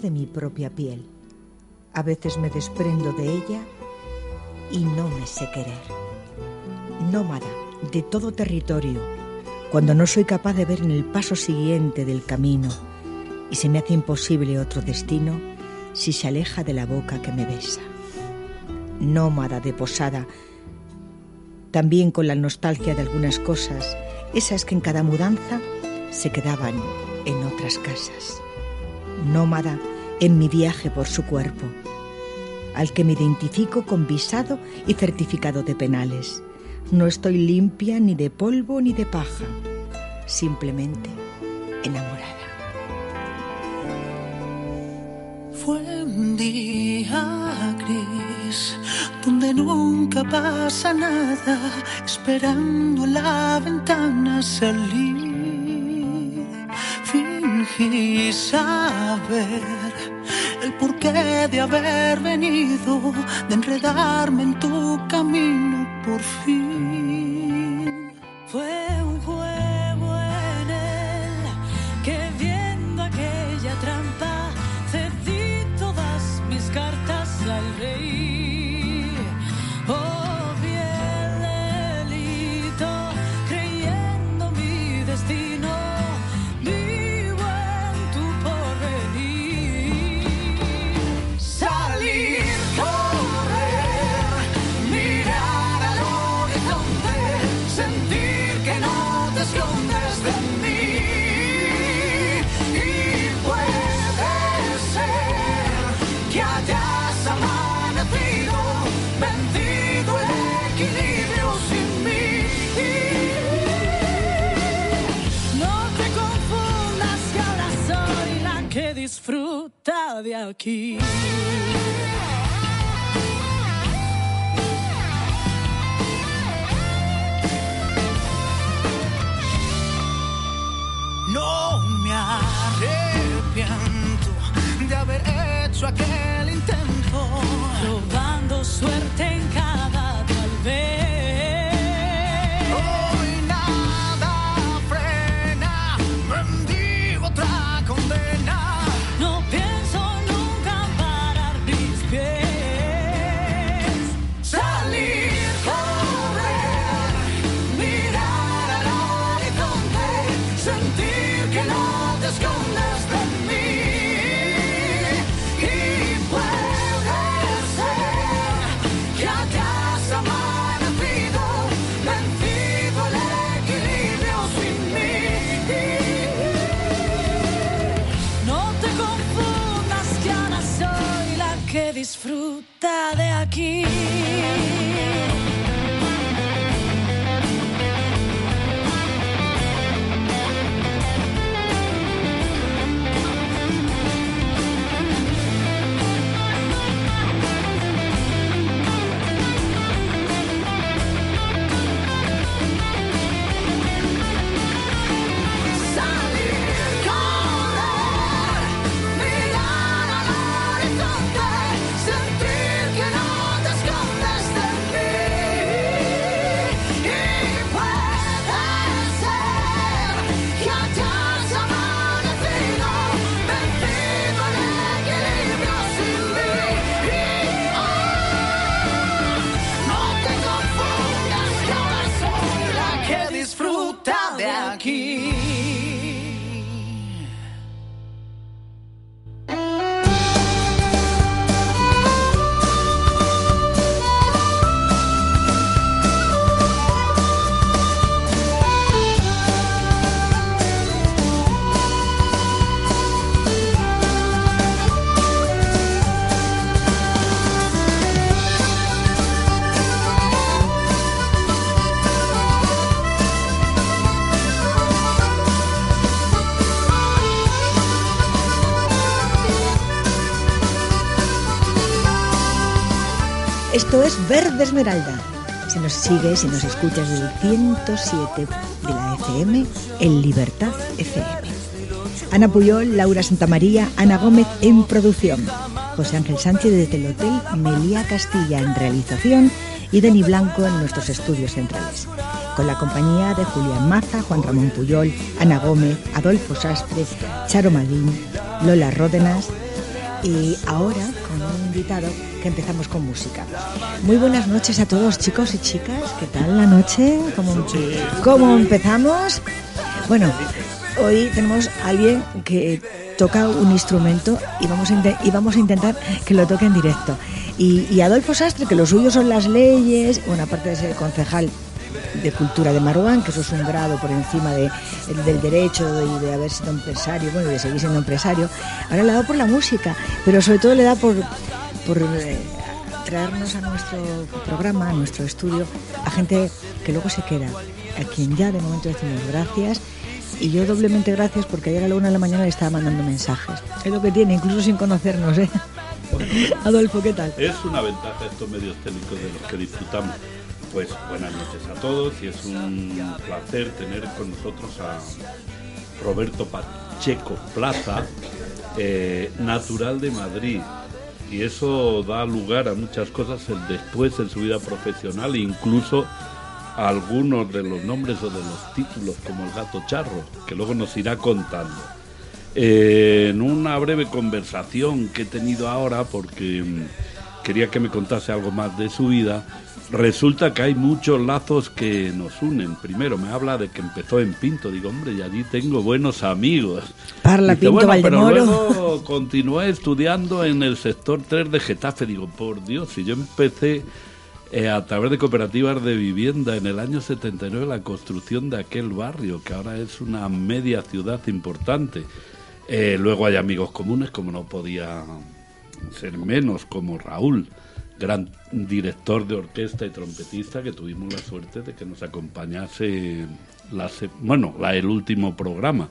de mi propia piel. A veces me desprendo de ella y no me sé querer. Nómada de todo territorio, cuando no soy capaz de ver en el paso siguiente del camino y se me hace imposible otro destino si se aleja de la boca que me besa. Nómada de posada, también con la nostalgia de algunas cosas, esas que en cada mudanza se quedaban en otras casas. Nómada en mi viaje por su cuerpo, al que me identifico con visado y certificado de penales. No estoy limpia ni de polvo ni de paja, simplemente enamorada. Fue un día gris donde nunca pasa nada, esperando la ventana salir. Fingí saber el porqué de haber venido, de enredarme en tu camino por fin. De aquí. No me arrepiento de haber hecho aquel intento. Probando suerte en cada disfruta de Esto es Verde Esmeralda. Si nos sigues, si nos escuchas desde el 107 de la FM, en Libertad FM. Ana Puyol, Laura Santamaría, Ana Gómez en producción. José Ángel Sánchez desde el Hotel Melía Castilla en realización y Dani Blanco en nuestros estudios centrales. con la compañía de Julián Maza, Juan Ramón Puyol, Ana Gómez, Adolfo Sastre, Charo Madín, Lola Ródenas y ahora con un invitado que empezamos con música. Muy buenas noches a todos chicos y chicas, ¿qué tal la noche? ¿Cómo, cómo empezamos? Bueno, hoy tenemos a alguien que toca un instrumento y vamos a, y vamos a intentar que lo toque en directo. Y, y Adolfo Sastre, que lo suyo son las leyes, bueno, aparte de ser concejal de Cultura de Maruán, que eso es un grado por encima de, del derecho y de haber sido empresario, bueno, y de seguir siendo empresario. Ahora le da por la música, pero sobre todo le da por, por eh, traernos a nuestro programa, a nuestro estudio, a gente que luego se queda, a quien ya de momento decimos gracias. Y yo doblemente gracias porque ayer a la una de la mañana le estaba mandando mensajes. Es lo que tiene, incluso sin conocernos, ¿eh? Adolfo, ¿qué tal? Es una ventaja estos medios técnicos de los que disfrutamos pues buenas noches a todos y es un placer tener con nosotros a Roberto Pacheco Plaza, eh, natural de Madrid. Y eso da lugar a muchas cosas el después en su vida profesional, incluso a algunos de los nombres o de los títulos, como el gato charro, que luego nos irá contando. En una breve conversación que he tenido ahora, porque mm, quería que me contase algo más de su vida, resulta que hay muchos lazos que nos unen. Primero me habla de que empezó en Pinto, digo, hombre, y allí tengo buenos amigos. Parla Pinto bueno. Pero luego continué estudiando en el sector 3 de Getafe, digo, por Dios, si yo empecé eh, a través de cooperativas de vivienda en el año 79 la construcción de aquel barrio, que ahora es una media ciudad importante. Eh, luego hay amigos comunes, como no podía ser menos, como Raúl gran director de orquesta y trompetista que tuvimos la suerte de que nos acompañase la, bueno, la, el último programa.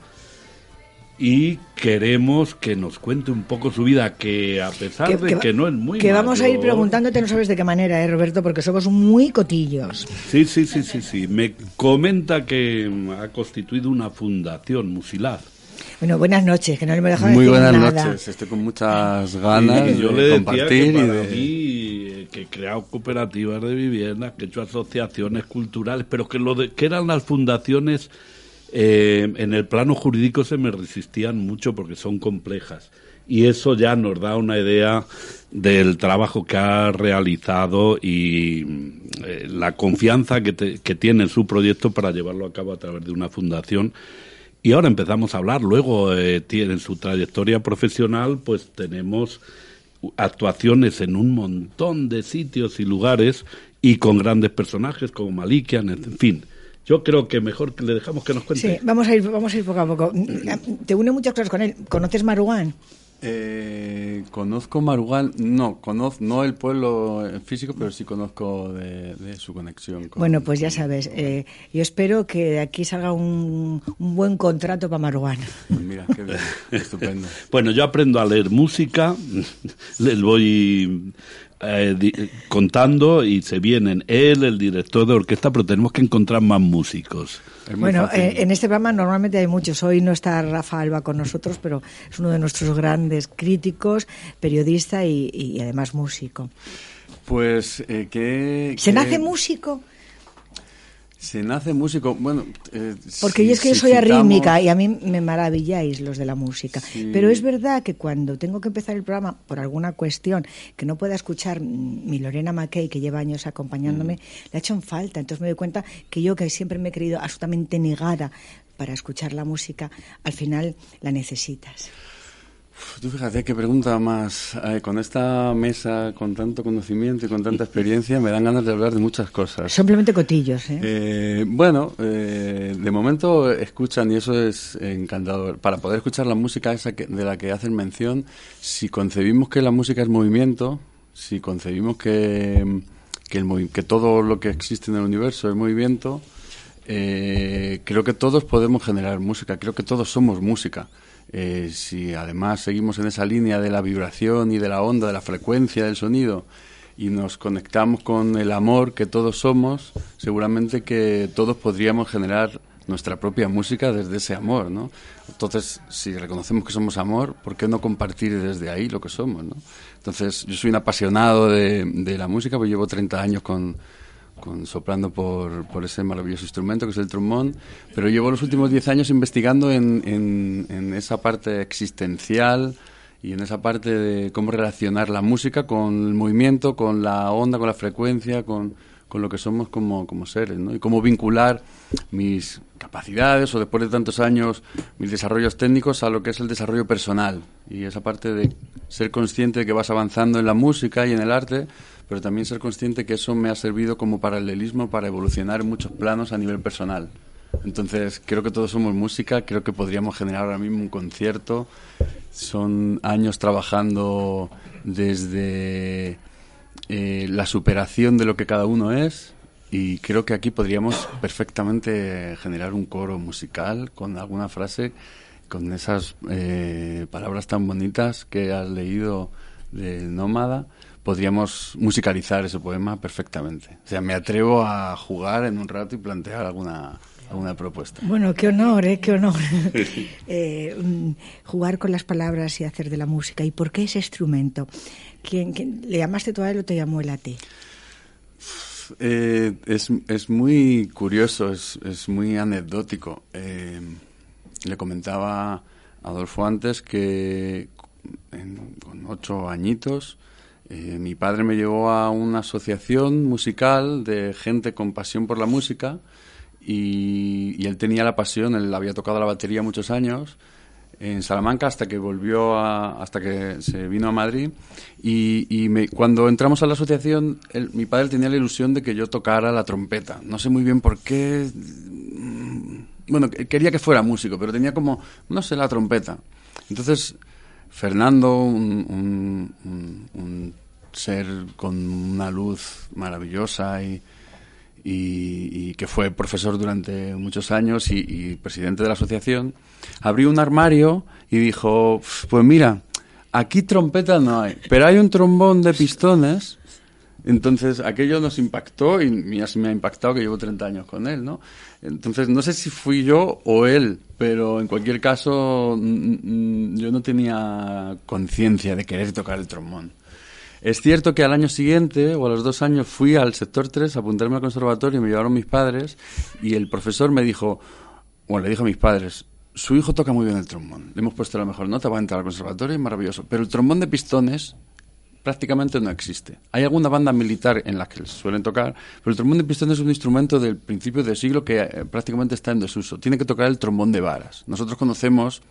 Y queremos que nos cuente un poco su vida, que a pesar de que no es muy Que vamos a ir preguntándote, no sabes de qué manera, ¿eh, Roberto? Porque somos muy cotillos. Sí, sí, sí, sí, sí. Me comenta que ha constituido una fundación, Musilaz. Bueno, buenas noches, que no le hemos dejado Muy decir buenas nada. noches, estoy con muchas ganas yo de le decía compartir que y de... mí, que he creado cooperativas de vivienda, que he hecho asociaciones culturales, pero que lo de, que eran las fundaciones eh, en el plano jurídico se me resistían mucho porque son complejas. Y eso ya nos da una idea del trabajo que ha realizado y eh, la confianza que, te- tiene en su proyecto para llevarlo a cabo a través de una fundación. Y ahora empezamos a hablar, luego eh, en su trayectoria profesional, pues tenemos actuaciones en un montón de sitios y lugares y con grandes personajes como Malikian, en fin. Yo creo que mejor que le dejamos que nos cuente. Sí, vamos a ir, vamos a ir poco a poco. Te une muchas cosas con él. ¿Conoces Maruán? Eh, conozco Marugán, no, conozco, no el pueblo en físico, pero sí conozco de, de su conexión. Con, Bueno, pues ya sabes, eh, yo espero que de aquí salga un, un buen contrato para Maruán. Pues mira, qué bien, estupendo. Bueno, yo aprendo a leer música, les voy eh, di- contando y se vienen él, el director de orquesta, pero tenemos que encontrar más músicos. Bueno, eh, en este programa normalmente hay muchos. Hoy no está Rafa Alba con nosotros, pero es uno de nuestros grandes críticos, periodista y, y además músico. Pues, eh, ¿qué, ¿Se nace músico? Se nace músico, bueno... eh, Porque si- yo es que yo si soy arrítmica y a mí me maravilláis los de la música. Sí. Pero es verdad que cuando tengo que empezar el programa por alguna cuestión que no pueda escuchar mi Lorena Mackey, que lleva años acompañándome, Mm. le ha hecho en falta. Entonces me doy cuenta que yo, que siempre me he creído absolutamente negada para escuchar la música, al final la necesitas. Tú fíjate qué pregunta más. eh, con esta mesa, con tanto conocimiento y con tanta experiencia, me dan ganas de hablar de muchas cosas. Simplemente cotillos, ¿eh? Eh, bueno, eh, de momento escuchan y eso es encantador. Para poder escuchar la música esa que- de la que hacen mención, si concebimos que la música es movimiento, si concebimos que, que, el movi- que todo lo que existe en el universo es movimiento, eh, creo que todos podemos generar música, creo que todos somos música. Eh, si además seguimos en esa línea de la vibración y de la onda, de la frecuencia del sonido, y nos conectamos con el amor que todos somos, seguramente que todos podríamos generar nuestra propia música desde ese amor, ¿no? Entonces, si reconocemos que somos amor, ¿por qué no compartir desde ahí lo que somos, ¿no? Entonces, yo soy un apasionado de, de la música, pues llevo 30 años con, con, soplando por, por, ese maravilloso instrumento que es el trombón, pero llevo los últimos 10 años investigando en, en, en, esa parte existencial y en esa parte de cómo relacionar la música con el movimiento, con la onda, con la frecuencia, con, con lo que somos como, como seres, ¿no? Y cómo vincular mis capacidades o después de tantos años mis desarrollos técnicos a lo que es el desarrollo personal y esa parte de ser consciente de que vas avanzando en la música y en el arte, pero también ser consciente que eso me ha servido como paralelismo para evolucionar en muchos planos a nivel personal. Entonces, creo que todos somos música, creo que podríamos generar ahora mismo un concierto. Son años trabajando desde eh, la superación de lo que cada uno es y creo que aquí podríamos perfectamente generar un coro musical con alguna frase, con esas eh, palabras tan bonitas que has leído de Nómada. Podríamos musicalizar ese poema perfectamente. O sea, me atrevo a jugar en un rato y plantear alguna, alguna propuesta. Bueno, qué honor, ¿eh? qué honor. eh, mm, jugar con las palabras y hacer de la música. ¿Y por qué ese instrumento? ¿Quién, quién le llamaste tú a él o te llamó él a ti? Eh, es, es, muy curioso, es, es muy anecdótico. Eh, le comentaba a Adolfo antes que en, con ocho añitos eh, mi padre me llevó a una asociación musical de gente con pasión por la música y, él tenía la pasión, él había tocado la batería muchos años en Salamanca hasta que volvió a, hasta que se vino a Madrid. Y, cuando entramos a la asociación mi padre tenía la ilusión de que yo tocara la trompeta. No sé muy bien por qué mm, bueno quería que fuera músico pero tenía como no sé la trompeta. Entonces Fernando un, un, un, un ser con una luz maravillosa y que fue profesor durante muchos años y, y, presidente de la asociación, abrió un armario y dijo, pues mira, aquí trompeta no hay, pero hay un trombón de pistones. Entonces aquello nos impactó y me ha impactado que llevo 30 años con él, ¿no? Entonces no sé si fui yo o él, pero en cualquier caso yo no tenía conciencia de querer tocar el trombón. Es cierto que al año siguiente o a los dos años fui al sector 3 a apuntarme al conservatorio, me llevaron mis padres y el profesor me dijo, bueno, le dijo a mis padres, su hijo toca muy bien el trombón, le hemos puesto la mejor nota, va a entrar al conservatorio, es maravilloso, pero el trombón de pistones prácticamente no existe. Hay alguna banda militar en la que suelen tocar, pero el trombón de pistones es un instrumento del principio del siglo que eh, prácticamente está en desuso. Tiene que tocar el trombón de varas. Nosotros conocemos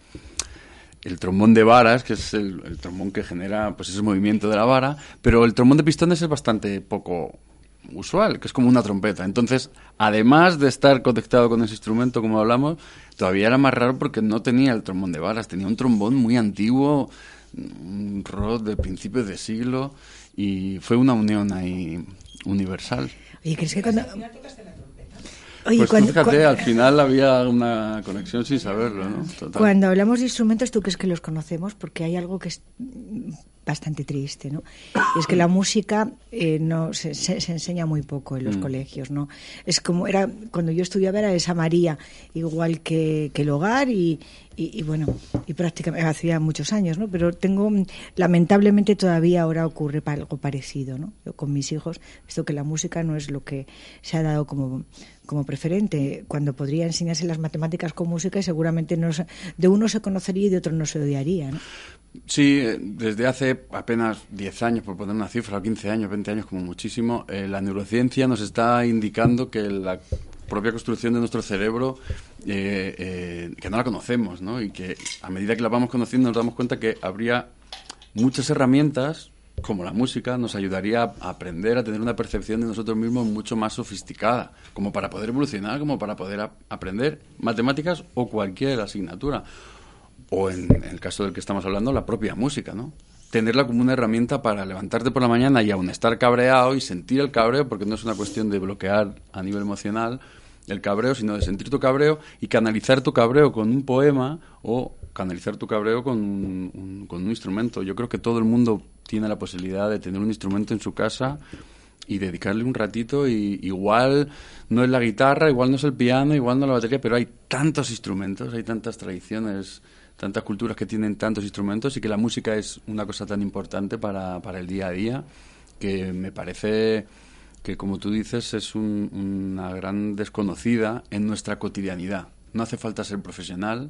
el trombón de varas, que es el, el, trombón que genera pues ese movimiento de la vara, pero el trombón de pistones es bastante poco usual, que es como una trompeta. Entonces, además de estar conectado con ese instrumento, como hablamos, todavía era más raro porque no tenía el trombón de varas, tenía un trombón muy antiguo, un rod de principios de siglo, y fue una unión ahí universal. Oye, ¿crees que cuando... Oye, pues cuando, fíjate, cuando, al final había una conexión sin saberlo, ¿no? Total. Cuando hablamos de instrumentos, ¿tú crees que los conocemos? Porque hay algo que es bastante triste, ¿no? Y es que la música eh, no se, se, se, enseña muy poco en los mm. colegios, ¿no? Es como era cuando yo estudiaba era esa María, igual que, que el hogar y, y, y, bueno, y prácticamente hacía muchos años, ¿no? Pero tengo, lamentablemente todavía ahora ocurre algo parecido, ¿no? Yo con mis hijos, visto que la música no es lo que se ha dado como como preferente, cuando podría enseñarse las matemáticas con música y seguramente no de uno se conocería y de otro no se odiaría. ¿no? Sí, desde hace apenas 10 años, por poner una cifra, o 15 años, 20 años como muchísimo, eh, la neurociencia nos está indicando que la propia construcción de nuestro cerebro, eh, eh, que no la conocemos, ¿no? Y que a medida que la vamos conociendo nos damos cuenta que habría muchas herramientas como la música, nos ayudaría a aprender a tener una percepción de nosotros mismos mucho más sofisticada, como para poder evolucionar, como para poder aprender matemáticas o cualquier asignatura. O en, el caso del que estamos hablando, la propia música, ¿no? Tenerla como una herramienta para levantarte por la mañana y aún estar cabreado y sentir el cabreo, porque no es una cuestión de bloquear a nivel emocional el cabreo, sino de sentir tu cabreo y canalizar tu cabreo con un poema o canalizar tu cabreo con un, con un instrumento. Yo creo que todo el mundo tiene la posibilidad de tener un instrumento en su casa y dedicarle un ratito y igual no es la guitarra, igual no es el piano, igual no la batería, pero hay tantos instrumentos, hay tantas tradiciones, tantas culturas que tienen tantos instrumentos y que la música es una cosa tan importante para, para el día a día que me parece que como tú dices es un- una gran desconocida en nuestra cotidianidad. No hace falta ser profesional.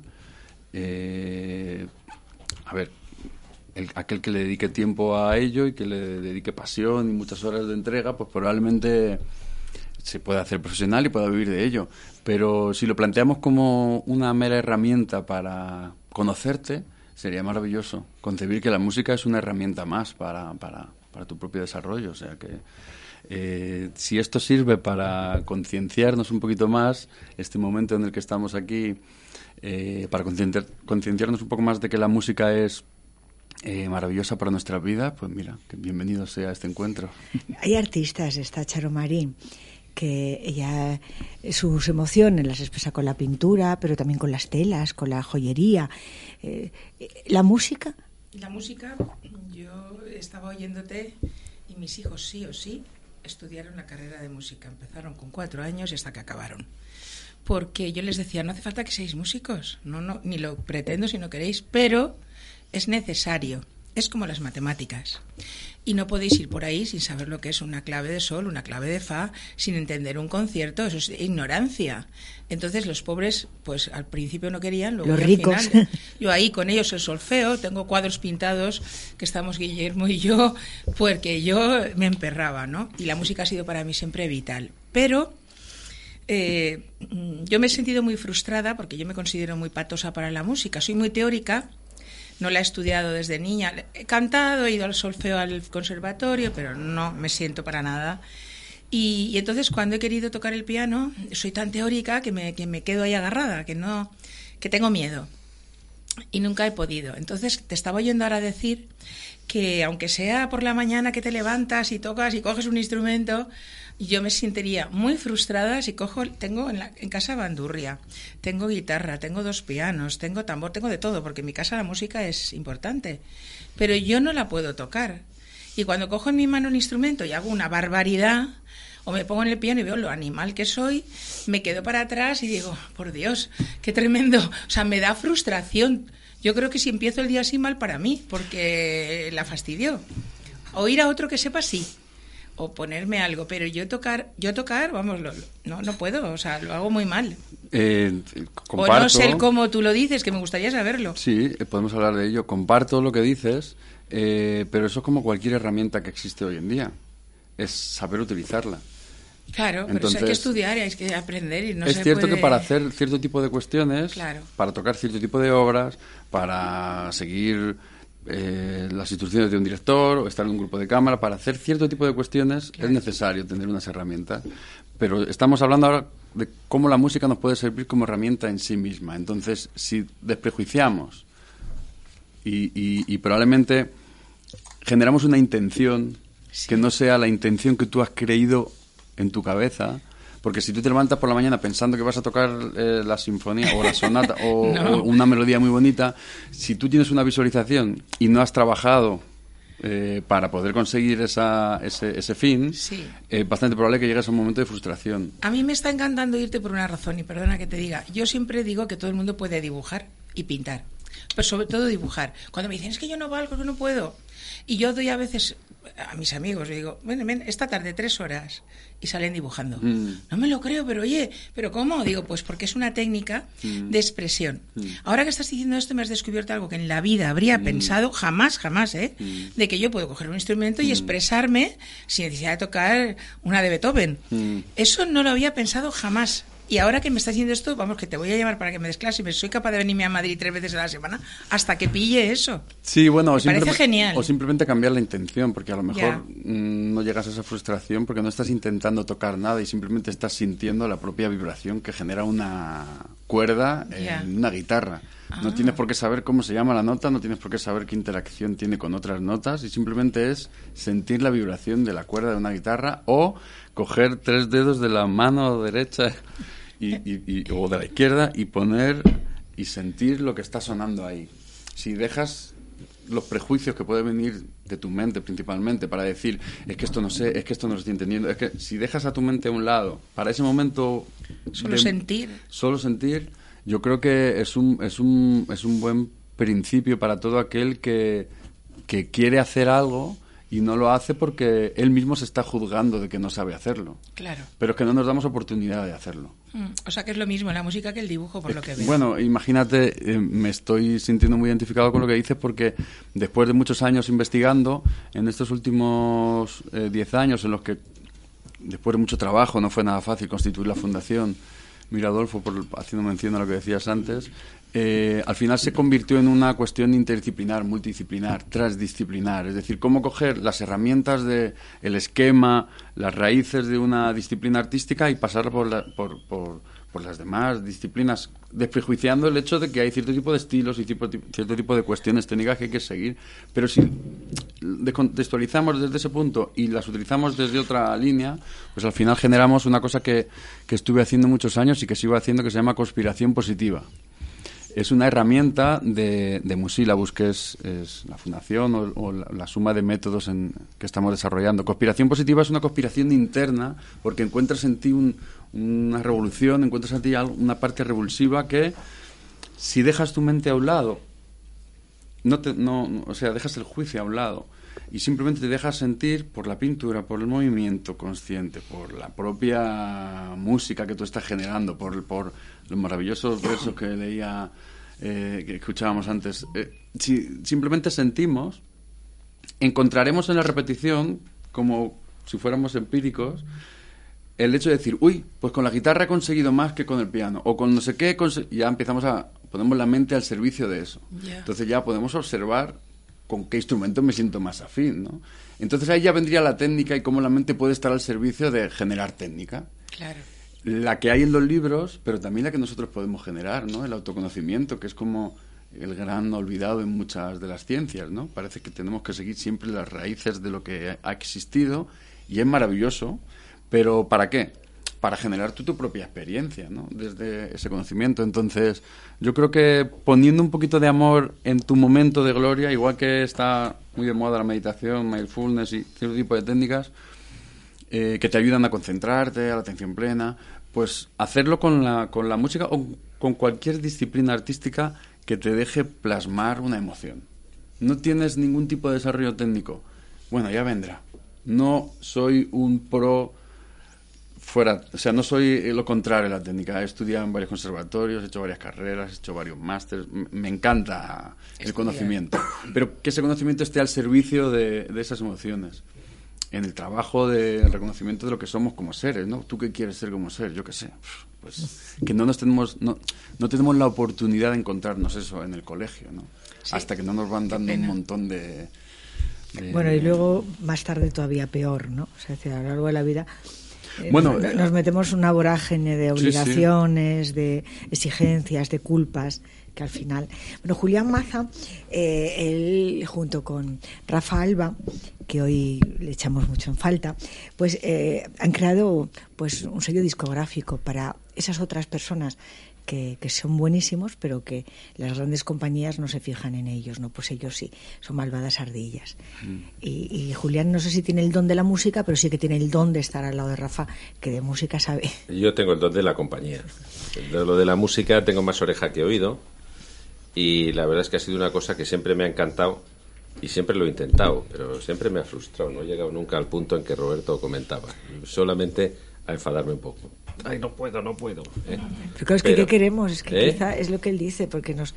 eh, a ver, el- aquel que le dedique tiempo a ello y que le dedique pasión y muchas horas de entrega, pues probablemente se puede hacer profesional y pueda vivir de ello. Pero si lo planteamos como una mera herramienta para conocerte, sería maravilloso. Concebir que la música es una herramienta más para, para, para tu propio desarrollo. O sea que eh, si esto sirve para concienciarnos un poquito más, este momento en el que estamos aquí, eh, para concienciar- concienciarnos un poco más de que la música es eh, maravillosa para nuestra vida, pues mira, que bienvenido sea este encuentro. Hay artistas, está Charo Marín, que ella sus emociones las expresa con la pintura, pero también con las telas, con la joyería. Eh, eh, la música, La música, yo estaba oyéndote y mis hijos sí o sí estudiaron la carrera de música. Empezaron con cuatro años y hasta que acabaron. Porque yo les decía, no hace falta que seáis músicos, no, no, ni lo pretendo si no queréis, pero es necesario. Es como las matemáticas. Y no podéis ir por ahí sin saber lo que es una clave de sol, una clave de fa, sin entender un concierto. Eso es ignorancia. Entonces los pobres, pues al principio no querían, luego Los y al ricos. final, yo ahí con ellos el solfeo, tengo cuadros pintados que estamos Guillermo y yo, porque yo me emperraba, ¿no? Y la música ha sido para mí siempre vital. Pero eh, yo me he sentido muy frustrada porque yo me considero muy patosa para la música. Soy muy teórica, no la he estudiado desde niña. He cantado, he ido al solfeo al conservatorio, pero no me siento para nada. Y, entonces cuando he querido tocar el piano, soy tan teórica que me, que me quedo ahí agarrada, que no, que tengo miedo y nunca he podido. Entonces te estaba oyendo ahora decir que aunque sea por la mañana que te levantas y tocas y coges un instrumento, yo me sentiría muy frustrada si cojo, tengo en, la, casa bandurria, tengo guitarra, tengo dos pianos, tengo tambor, tengo de todo, porque en mi casa la música es importante, pero yo no la puedo tocar. Y cuando cojo en mi mano un instrumento y hago una barbaridad, o me pongo en el piano y veo lo animal que soy, me quedo para atrás y digo, por Dios, qué tremendo. O sea, me da frustración. Yo creo que si empiezo el día así mal para mí, porque la fastidió. Oír a otro que sepa sí, o ponerme algo, pero yo tocar, yo tocar, vamos, lo- lo- no, no puedo, o sea, lo hago muy mal. Eh, O comparto, no sé el cómo tú lo dices, que me gustaría saberlo. Sí, eh, podemos hablar de ello. Comparto lo que dices, eh, pero eso es como cualquier herramienta que existe hoy en día. Es saber utilizarla. Claro, pero eso hay que Entonces, estudiar y hay que aprender y no es se cierto puede- que para hacer cierto tipo de cuestiones, Claro. para tocar cierto tipo de obras, para seguir eh, las instrucciones de un director o estar en un grupo de cámara, para hacer cierto tipo de cuestiones es necesario tener unas herramientas. Pero estamos hablando ahora de cómo la música nos puede servir como herramienta en sí misma. Entonces, si desprejuiciamos y, y- y probablemente generamos una intención que no sea la intención que tú has creído en tu cabeza. Porque si tú te levantas por la mañana pensando que vas a tocar eh, la sinfonía o la sonata o, No. o una melodía muy bonita, si tú tienes una visualización y no has trabajado eh, para poder conseguir esa, ese, ese fin, Sí. es bastante probable que llegues a un momento de frustración. A mí me está encantando irte por una razón, y perdona que te diga. Yo siempre digo que todo el mundo puede dibujar y pintar, pero sobre todo dibujar. Cuando me dicen, es que yo no valgo, que no puedo. Y yo doy a veces a mis amigos, le digo, ven, ven, esta tarde tres horas, y salen dibujando. Mm. No me lo creo, pero oye, ¿pero cómo? Digo, pues porque es una técnica Mm. de expresión. Ahora que estás diciendo esto, me has descubierto algo que en la vida habría pensado, jamás, jamás, ¿eh? De que yo puedo coger un instrumento y expresarme sin necesidad de tocar una de Beethoven. Mm. Eso no lo había pensado jamás. Y ahora que me estás diciendo esto, vamos, que te voy a llamar para que me des clase. Me soy capaz de venirme a Madrid tres veces a la semana hasta que pille eso. Sí, bueno, Me parece genial. o simplemente cambiar la intención, porque a lo mejor Ya. mm, no llegas a esa frustración porque no estás intentando tocar nada y simplemente estás sintiendo la propia vibración que genera una cuerda Ya. en una guitarra. No Ah. tienes por qué saber cómo se llama la nota, no tienes por qué saber qué interacción tiene con otras notas y simplemente es sentir la vibración de la cuerda de una guitarra o coger tres dedos de la mano derecha y, y- y- o de la izquierda y poner y sentir lo que está sonando ahí. Si dejas los prejuicios que pueden venir de tu mente principalmente para decir es que esto no sé, es que esto no lo estoy entendiendo, es que si dejas a tu mente a un lado para ese momento Solo de- sentir. solo sentir, yo creo que es un, es un, es un buen principio para todo aquel que, que quiere hacer algo y no lo hace porque él mismo se está juzgando de que no sabe hacerlo. Claro. Pero es que no nos damos oportunidad de hacerlo. Mm, O sea que es lo mismo la música que el dibujo, por lo que veo. Bueno, imagínate, eh, me estoy sintiendo muy identificado con lo que dices porque después de muchos años investigando, en estos últimos eh, 10 años en los que, después de mucho trabajo, no fue nada fácil constituir la fundación Miradolfo, por, haciendo mención a lo que decías antes, eh, al final se convirtió en una cuestión interdisciplinar, multidisciplinar, transdisciplinar. Es decir, cómo coger las herramientas de el esquema, las raíces de una disciplina artística y pasar por, la- por, por- por las demás disciplinas, desprejuiciando el hecho de que hay cierto tipo de estilos y cierto tipo de cuestiones técnicas que hay que seguir. Pero si descontextualizamos desde ese punto y las utilizamos desde otra línea, pues al final generamos una cosa que, que estuve haciendo muchos años y que sigo haciendo que se llama conspiración positiva. Es una herramienta de, de Musilabus, que es, la fundación o, la, suma de métodos en- que estamos desarrollando. Conspiración positiva es una conspiración interna porque encuentras en ti un- una revolución, encuentras en ti una parte revulsiva que, si dejas tu mente a un lado, no te, no- o sea, dejas el juicio a un lado y simplemente te dejas sentir por la pintura, por el movimiento consciente, por la propia música que tú estás generando, por, por los maravillosos versos que leía, eh, que escuchábamos antes. Eh, si simplemente sentimos, encontraremos en la repetición, como si fuéramos empíricos, el hecho de decir, uy, pues con la guitarra he conseguido más que con el piano, o con no sé qué, he conse-". ya empezamos a, ponemos la mente al servicio de eso. Ya. Entonces ya podemos observar con qué instrumento me siento más afín, ¿no? Entonces ahí ya vendría la técnica y cómo la mente puede estar al servicio de generar técnica. Claro. La que hay en los libros, pero también la que nosotros podemos generar, ¿no? El autoconocimiento, que es como el gran olvidado en muchas de las ciencias, ¿no? Parece que tenemos que seguir siempre las raíces de lo que ha existido y es maravilloso, pero ¿para qué? Para generar tú tu propia experiencia, ¿no? Desde ese conocimiento. Entonces, yo creo que poniendo un poquito de amor en tu momento de gloria, igual que está muy de moda la meditación, mindfulness y cierto tipo de técnicas, eh, que te ayudan a concentrarte, a la atención plena, pues hacerlo con la, con la música o con cualquier disciplina artística que te deje plasmar una emoción. No tienes ningún tipo de desarrollo técnico. Bueno, ya vendrá. No soy un pro fuera, o sea, no soy lo contrario de la técnica. He estudiado en varios conservatorios, he hecho varias carreras, he hecho varios másteres. Me encanta el Estudiar. conocimiento, pero que ese conocimiento esté al servicio de, de esas emociones. En el trabajo del reconocimiento de lo que somos como seres, ¿no? ¿Tú qué quieres ser como ser? Yo qué sé. Pues que no nos tenemos, no, no tenemos la oportunidad de encontrarnos eso en el colegio, ¿no? Sí. Hasta que no nos van dando un montón de, de- Bueno, y luego más tarde todavía peor, ¿no? O sea, es decir, a lo largo de la vida eh, Bueno, no- eh, nos metemos una vorágine de sí, sí. obligaciones, de exigencias, de culpas, que al final... Bueno, Julián Maza, eh, él junto con Rafa Alba, que hoy le echamos mucho en falta, pues eh, han creado pues un sello discográfico para esas otras personas que, que son buenísimos, pero que las grandes compañías no se fijan en ellos, ¿no? Pues ellos sí, son malvadas ardillas. Y, y Julián no sé si tiene el don de la música, pero sí que tiene el don de estar al lado de Rafa, que de música sabe. Yo tengo el don de la compañía. De lo de la música tengo más oreja que oído y la verdad es que ha sido una cosa que siempre me ha encantado y siempre lo he intentado, pero siempre me ha frustrado. No he llegado nunca al punto en que Roberto comentaba, solamente a enfadarme un poco. Ay, no puedo, no puedo. ¿eh? Pero claro, es que Pero- ¿qué queremos? Es que ¿Eh? quizá es lo que él dice, porque nos...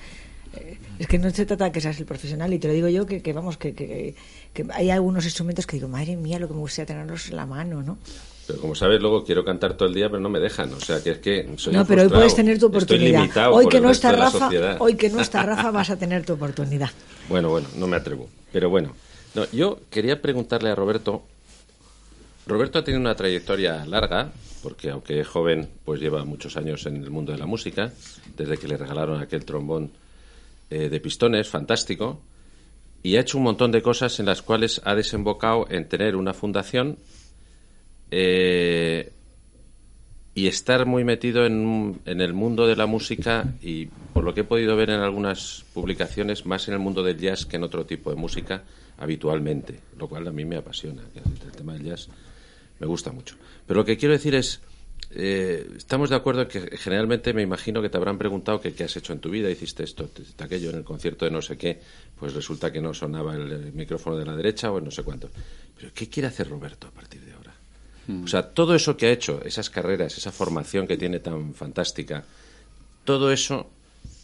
eh, es que no se trata de que seas el profesional, y te lo digo yo, que, que vamos, que, que, que hay algunos instrumentos que digo, madre mía, lo que me gustaría tenerlos en la mano, ¿no? Pero como sabes, luego quiero cantar todo el día, pero no me dejan. O sea, que es que soy no, pero hoy puedes tener tu oportunidad. Hoy que no está Rafa, hoy que no está Rafa vas a tener tu oportunidad. Bueno, bueno, no me atrevo. Pero bueno, no, yo quería preguntarle a Roberto. Roberto ha tenido una trayectoria larga, porque aunque es joven, pues lleva muchos años en el mundo de la música, desde que le regalaron aquel trombón eh, de pistones, fantástico, y ha hecho un montón de cosas en las cuales ha desembocado en tener una fundación eh, y estar muy metido en, el mundo de la música y por lo que he podido ver en algunas publicaciones más en el mundo del jazz que en otro tipo de música habitualmente, lo cual a mí me apasiona, el tema del jazz me gusta mucho. Pero lo que quiero decir es, eh, estamos de acuerdo en que generalmente me imagino que te habrán preguntado que qué has hecho en tu vida, hiciste esto, aquello en el concierto de no sé qué, pues resulta que no sonaba el, micrófono de la derecha o en no sé cuánto. Pero ¿qué quiere hacer Roberto a partir de? O sea, todo eso que ha hecho, esas carreras, esa formación que tiene tan fantástica, todo eso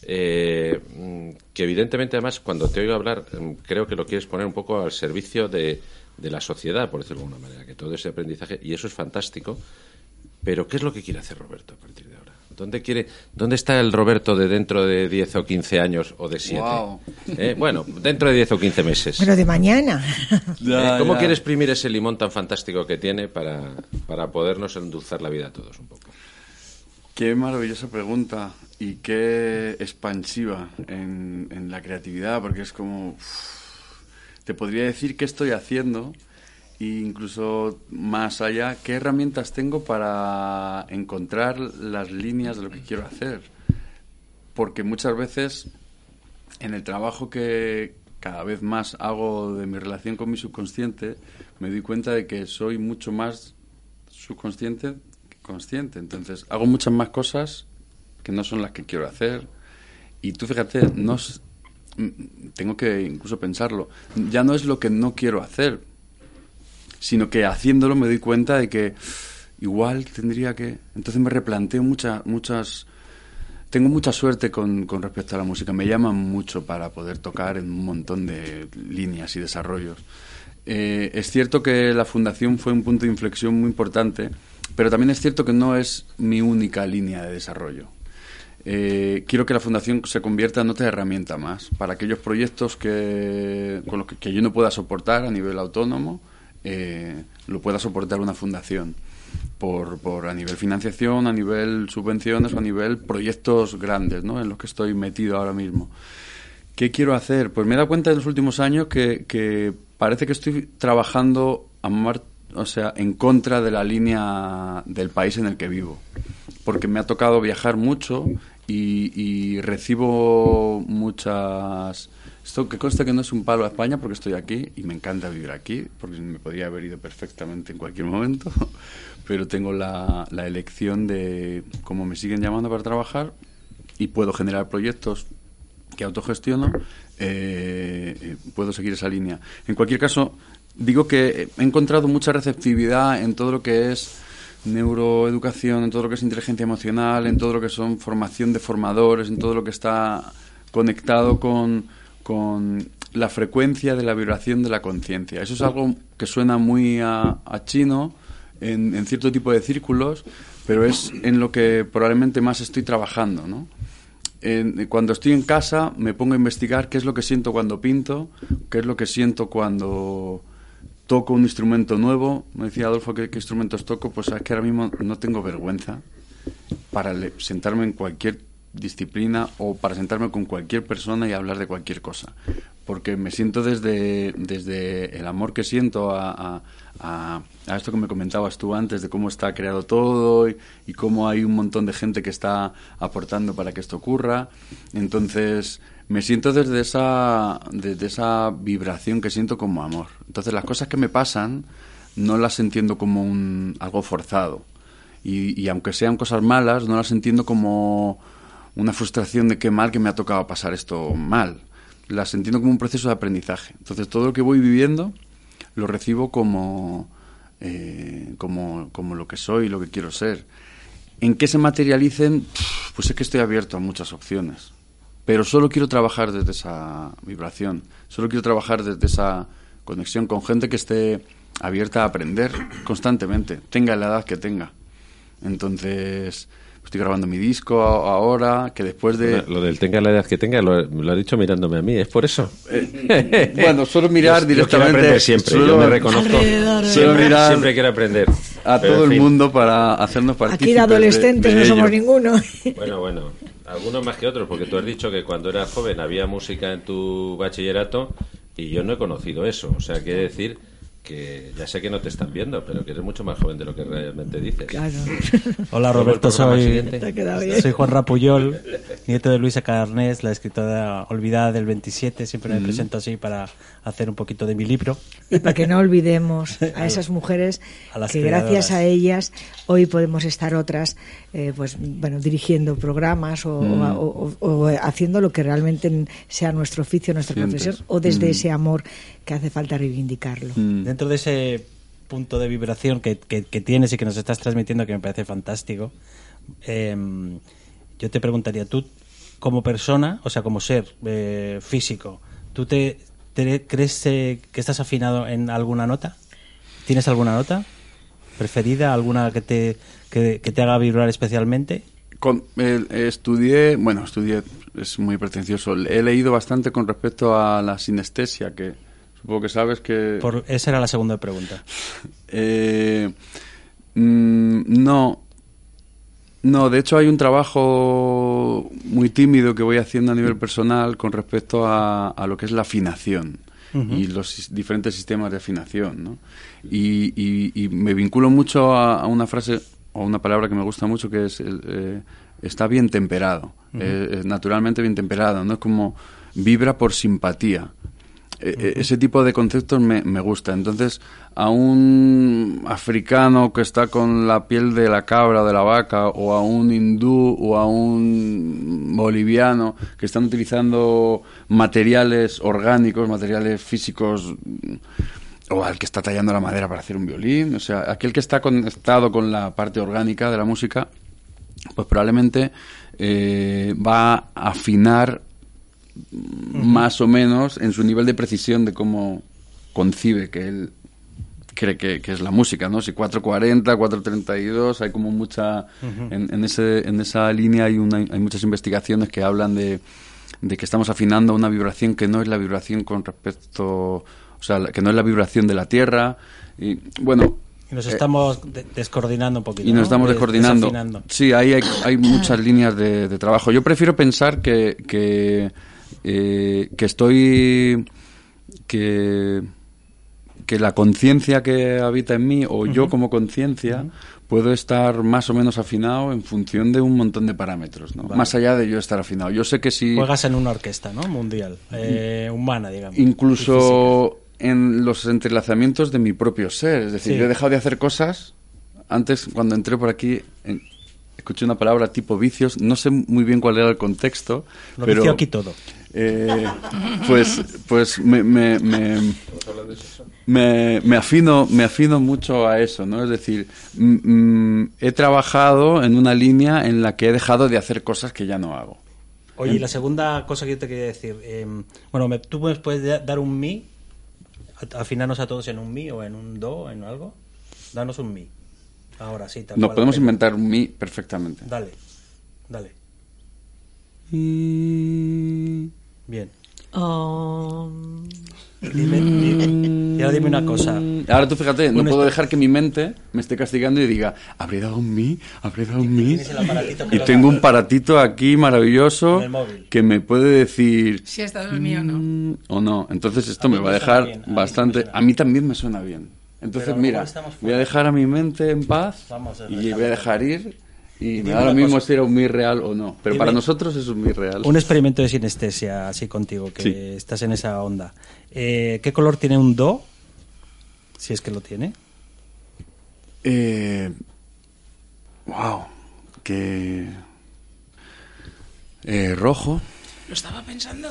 eh, mm, que evidentemente además cuando te oigo hablar mm, creo que lo quieres poner un poco al servicio de, de la sociedad, por decirlo de alguna manera, que todo ese aprendizaje, y eso es fantástico, pero ¿qué es lo que quiere hacer Roberto a partir de ahora? ¿Dónde, quiere, ¿Dónde está el Roberto de dentro de 10 o 15 años o de 7? Guau. Eh, bueno, dentro de 10 o 15 meses. Pero de mañana. Eh, ¿Cómo quiere exprimir ese limón tan fantástico que tiene para, para podernos endulzar la vida a todos un poco? Qué maravillosa pregunta y qué expansiva en, en la creatividad, porque es como... te podría decir qué estoy haciendo incluso más allá, qué herramientas tengo para encontrar las líneas de lo que quiero hacer. Porque muchas veces en el trabajo que cada vez más hago de mi relación con mi subconsciente, me doy cuenta de que soy mucho más subconsciente que consciente. Entonces, hago muchas más cosas que no son las que quiero hacer. Y tú fíjate, no mm, tengo que incluso pensarlo. Ya no es lo que no quiero hacer, sino que haciéndolo me doy cuenta de que igual tendría que... Entonces me replanteo muchas, muchas... Tengo mucha suerte con, con respecto a la música. Me llaman mucho para poder tocar en un montón de líneas y desarrollos. Eh, es cierto que la fundación fue un punto de inflexión muy importante, pero también es cierto que no es mi única línea de desarrollo. Eh, quiero que la fundación se convierta en otra herramienta más para aquellos proyectos que, con los que, que yo no pueda soportar a nivel autónomo, eh, lo pueda soportar una fundación por, por a nivel financiación, a nivel subvenciones o a nivel proyectos grandes, ¿no? En los que estoy metido ahora mismo. ¿Qué quiero hacer? Pues me he dado cuenta en los últimos años que, que parece que estoy trabajando o sea, en contra de la línea del país en el que vivo. Porque me ha tocado viajar mucho y recibo muchas... Esto que consta que no es un palo a España porque estoy aquí y me encanta vivir aquí, porque me podría haber ido perfectamente en cualquier momento, pero tengo la, elección de cómo me siguen llamando para trabajar y puedo generar proyectos que autogestiono, eh, eh, puedo seguir esa línea. En cualquier caso, digo que he encontrado mucha receptividad en todo lo que es neuroeducación, en todo lo que es inteligencia emocional, en todo lo que son formación de formadores, en todo lo que está conectado con, con la frecuencia de la vibración de la conciencia. Eso es algo que suena muy a, a chino en, en cierto tipo de círculos, pero es en lo que probablemente más estoy trabajando, ¿no? En- cuando estoy en casa me pongo a investigar qué es lo que siento cuando pinto, qué es lo que siento cuando toco un instrumento nuevo. Me decía Adolfo que qué instrumentos toco, pues es que ahora mismo no tengo vergüenza para le- sentarme en cualquier disciplina o para sentarme con cualquier persona y hablar de cualquier cosa. Porque me siento desde, desde el amor que siento a, a- esto que me comentabas tú antes, de cómo está creado todo y, y cómo hay un montón de gente que está aportando para que esto ocurra. Entonces, me siento desde esa, desde esa vibración que siento como amor. Entonces, las cosas que me pasan no las entiendo como un, algo forzado. Y, y aunque sean cosas malas, no las entiendo como una frustración de qué mal que me ha tocado pasar esto mal. Las entiendo como un proceso de aprendizaje. Entonces todo lo que voy viviendo lo recibo como, eh, como, como lo que soy, lo que quiero ser. ¿En qué se materialicen? Pues es que estoy abierto a muchas opciones. Pero solo quiero trabajar desde esa vibración. Solo quiero trabajar desde esa conexión con gente que esté abierta a aprender constantemente, tenga la edad que tenga. Entonces, estoy grabando mi disco a- ahora, que después de... Lo del tenga la edad que tenga, lo, lo ha dicho mirándome a mí, ¿es por eso? Bueno, suelo mirar Yo- yo quiero directamente... aprender siempre, suelo- yo me reconozco. Siempre, mirar siempre quiero aprender. a todo en el fin. mundo para hacernos partícipes Aquí de adolescentes de no somos ninguno. Bueno, bueno, algunos más que otros, porque tú has dicho que cuando eras joven había música en tu bachillerato y yo no he conocido eso. O sea, quiere decir que ya sé que no te están viendo, pero que eres mucho más joven de lo que realmente dices. Claro. Hola Roberto, soy, soy Juan Rapuyol, nieto de Luisa Carnés, la escritora olvidada del 27. Siempre me presento así para hacer un poquito de mi libro. Y para que no olvidemos a esas mujeres A las que gracias a ellas hoy podemos estar otras, eh, pues bueno, dirigiendo programas o, Mm. o- o- o haciendo lo que realmente sea nuestro oficio, nuestra Sientes. profesión, o desde Mm. ese amor que hace falta reivindicarlo. Mm. Dentro de ese punto de vibración que, que- que tienes y que nos estás transmitiendo, que me parece fantástico, eh, yo te preguntaría, tú como persona, o sea, como ser eh, físico, ¿tú te, crees eh, que estás afinado en alguna nota? ¿Tienes alguna nota preferida, alguna que te, que, que te haga vibrar especialmente? Con- eh, estudié, bueno, estudié, es muy pretencioso. He leído bastante con respecto a la sinestesia, que supongo que sabes que... Por, esa era la segunda pregunta. Eh, mm, no. No, de hecho hay un trabajo muy tímido que voy haciendo a nivel personal con respecto a, a lo que es la afinación y los diferentes sistemas de afinación. ¿no? Y, y- y me vinculo mucho a, a una frase o una palabra que me gusta mucho que es el, eh, está bien temperado, eh, es naturalmente bien temperado, no es como vibra por simpatía. Eh, eh, Ese tipo de conceptos me, me gusta. Entonces, a un africano que está con la piel de la cabra de la vaca, o a un hindú o a un boliviano que están utilizando materiales orgánicos, materiales físicos, o al que está tallando la madera para hacer un violín, o sea, aquel que está conectado con la parte orgánica de la música, pues probablemente eh, va a afinar más o menos en su nivel de precisión de cómo concibe que él cree que, que es la música, ¿no? Si 440, 432, hay como mucha... en, en ese, en esa línea hay, una, hay muchas investigaciones que hablan de, de que estamos afinando una vibración que no es la vibración con respecto... O sea, la- que no es la vibración de la Tierra. Y, bueno, Y nos eh, estamos de- descoordinando un poquito. y nos ¿no? estamos Des- descoordinando. Sí, ahí hay, hay muchas líneas de, de trabajo. Yo prefiero pensar que, que, eh, que estoy. que que la conciencia que habita en mí, o yo como conciencia, puedo estar más o menos afinado en función de un montón de parámetros, ¿no? Más allá de yo estar afinado. Yo sé que si... Juegas en una orquesta, ¿no? Mundial. Eh, humana, digamos. incluso en los entrelazamientos de mi propio ser. Es decir, Sí. yo he dejado de hacer cosas. Antes, cuando entré por aquí, en- escuché una palabra tipo vicios. No sé muy bien cuál era el contexto. Lo pero, vicio aquí todo. eh, pues pues me, me, me, me- me afino, me afino mucho a eso, ¿no? Es decir, mm, he trabajado en una línea en la que he dejado de hacer cosas que ya no hago. Oye, y la segunda cosa que yo te quería decir. eh, bueno, me- ¿tú me puedes da- dar un mi? Afinarnos a todos en un mi o en un do, en algo. Danos un mi. Ahora sí, tal Nos cual. podemos inventar un mi perfectamente. Dale, dale. Bien. Um, Dime, dime- y ahora dime una cosa. Ahora tú fíjate, no puedo dejar que mi mente me esté castigando y diga, ¿habré dado un mi? ¿Habré dado un mi? Y tengo un paratito aquí maravilloso que me puede decir Si ha estado el mío o no. "Mm", o no. Entonces esto me va a dejar bastante... A mí también me suena bien. Entonces mira, voy a dejar a mi mente en paz y voy a dejar ir y me Dime da lo mismo cosa. si era un mi real o no. Pero Dime- para nosotros es un mi real. Un experimento de sinestesia así contigo, que Sí. estás en esa onda. Eh, ¿Qué color tiene un do? Si es que lo tiene. Eh, wow, que... Eh, rojo. Lo estaba pensando.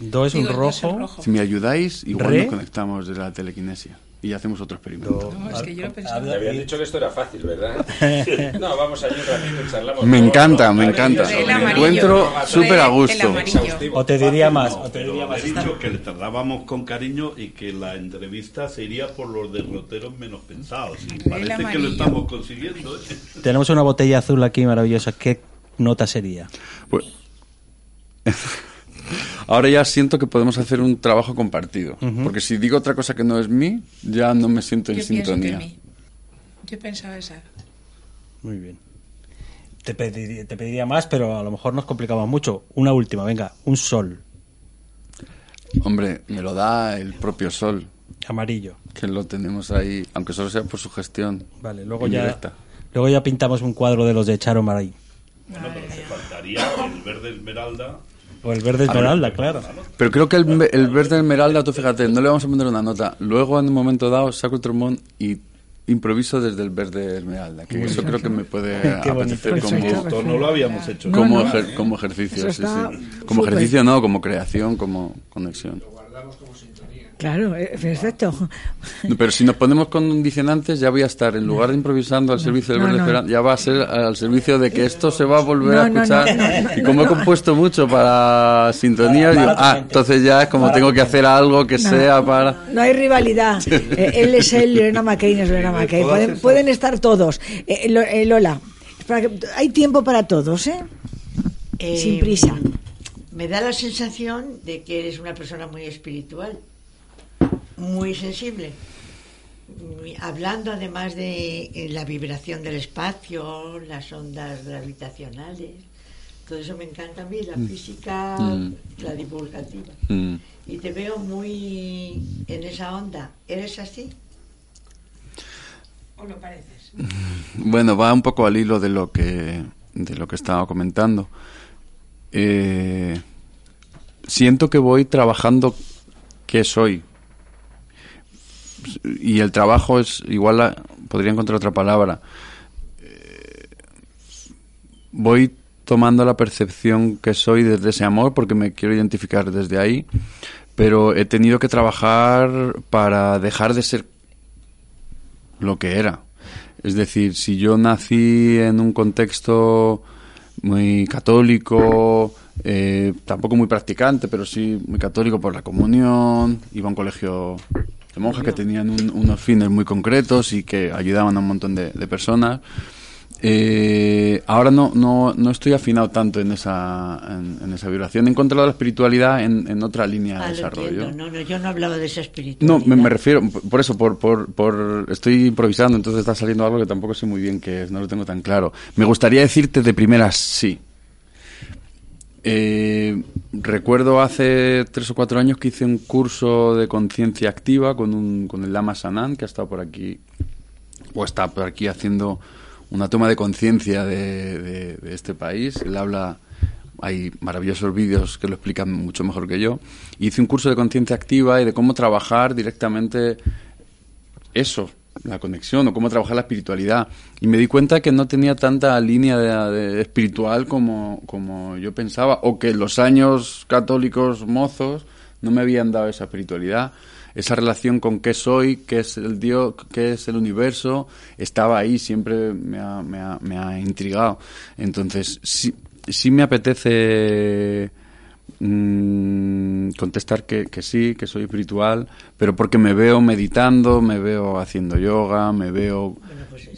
Do es Digo, un rojo. rojo. Si me ayudáis, igual Re. nos conectamos de la telequinesia y hacemos otro experimento. Do. No, es que yo lo he habían dicho que esto era fácil, ¿verdad? no, vamos allí un ratito y charlamos. Me encanta, me encanta. Me encuentro súper a gusto. O te diría más, No, o te diría he más. dicho que le tratábamos con cariño y que la entrevista sería por los derroteros menos pensados. Y parece que lo estamos consiguiendo. ¿eh? Tenemos una botella azul aquí maravillosa. ¿Qué nota sería? Pues- Ahora ya siento que podemos hacer un trabajo compartido. Porque si digo otra cosa que no es mí, ya no me siento en Yo pienso que sintonía. mí. Yo pensaba esa. Muy bien. Te pediría, te pediría más, pero a lo mejor nos complicamos mucho. Una última, venga. Un sol. Hombre, me lo da el propio sol. Amarillo. que lo tenemos ahí, aunque solo sea por su gestión. Vale, luego ya, luego ya pintamos un cuadro de los de Charo Maray. Bueno, pero te faltaría el verde esmeralda. O el verde esmeralda, claro. Pero creo que el, el verde esmeralda, tú fíjate, no le vamos a poner una nota. Luego, en un momento dado, saco el trombón y improviso desde el verde esmeralda. Que eso creo que me puede apetecer como, no lo habíamos hecho. como, no. ejer- como ejercicio. Sí, sí. Como ejercicio, no, como creación, como conexión. Claro, eh, perfecto. No, Pero si nos ponemos condicionantes, ya voy a estar, en lugar de improvisando al servicio del no, verde no. esmeralda, ya va a ser al servicio de que esto se va a volver a escuchar. no, no, no, y como he compuesto mucho para sintonía, digo, ah, entonces ya es como tengo que hacer algo que sea para... No hay rivalidad. Eh, él es él, Lorena McKay es Lorena todas Pueden, pueden estar todos. Eh, Lo- eh, Lola, para que- hay tiempo para todos, ¿eh? Eh, Sin prisa. Me da la sensación de que eres una persona muy espiritual, muy sensible. Hablando además de eh, la vibración del espacio, las ondas gravitacionales, todo eso me encanta a mí, la física, Mm. la divulgativa. Mm. Y te veo muy en esa onda. ¿Eres así? ¿O lo pareces? Bueno, va un poco al hilo de lo que de lo que estaba comentando. Eh, siento que voy trabajando qué soy. Y el trabajo es igual a- podría encontrar otra palabra. Eh, voy tomando la percepción que soy desde ese amor porque me quiero identificar desde ahí, pero he tenido que trabajar para dejar de ser lo que era. Es decir, si yo nací en un contexto muy católico, eh, tampoco muy practicante, pero sí muy católico por la comunión, iba a un colegio monjas que tenían un- unos fines muy concretos y que ayudaban a un montón de, de personas. Eh, ahora no, no, no estoy afinado tanto en esa, en, en esa vibración. He encontrado la espiritualidad en, en otra línea Ah, de lo desarrollo. No, no, yo no hablaba de esa espiritualidad. No, me, me refiero, por eso, por, por, por, estoy improvisando, entonces está saliendo algo que tampoco sé muy bien qué es, no lo tengo tan claro. Me gustaría decirte de primeras sí. Eh, recuerdo hace tres o cuatro años que hice un curso de conciencia activa con, un, con el Lama Sanan, que ha estado por aquí, o está por aquí haciendo una toma de conciencia de, de- este país. Él habla, hay maravillosos vídeos que lo explican mucho mejor que yo. Hice un curso de conciencia activa y de cómo trabajar directamente eso, la conexión o cómo trabajar la espiritualidad. Y me di cuenta que no tenía tanta línea de, espiritual como, como yo pensaba, o que los años católicos mozos no me habían dado esa espiritualidad. Esa relación con qué soy, qué es el Dios, qué es el universo, estaba ahí, siempre me ha, me ha, me ha intrigado. Entonces, sí, sí me apetece mm, contestar que, que sí, que soy espiritual, pero porque me veo meditando, me veo haciendo yoga, me veo Bueno, pues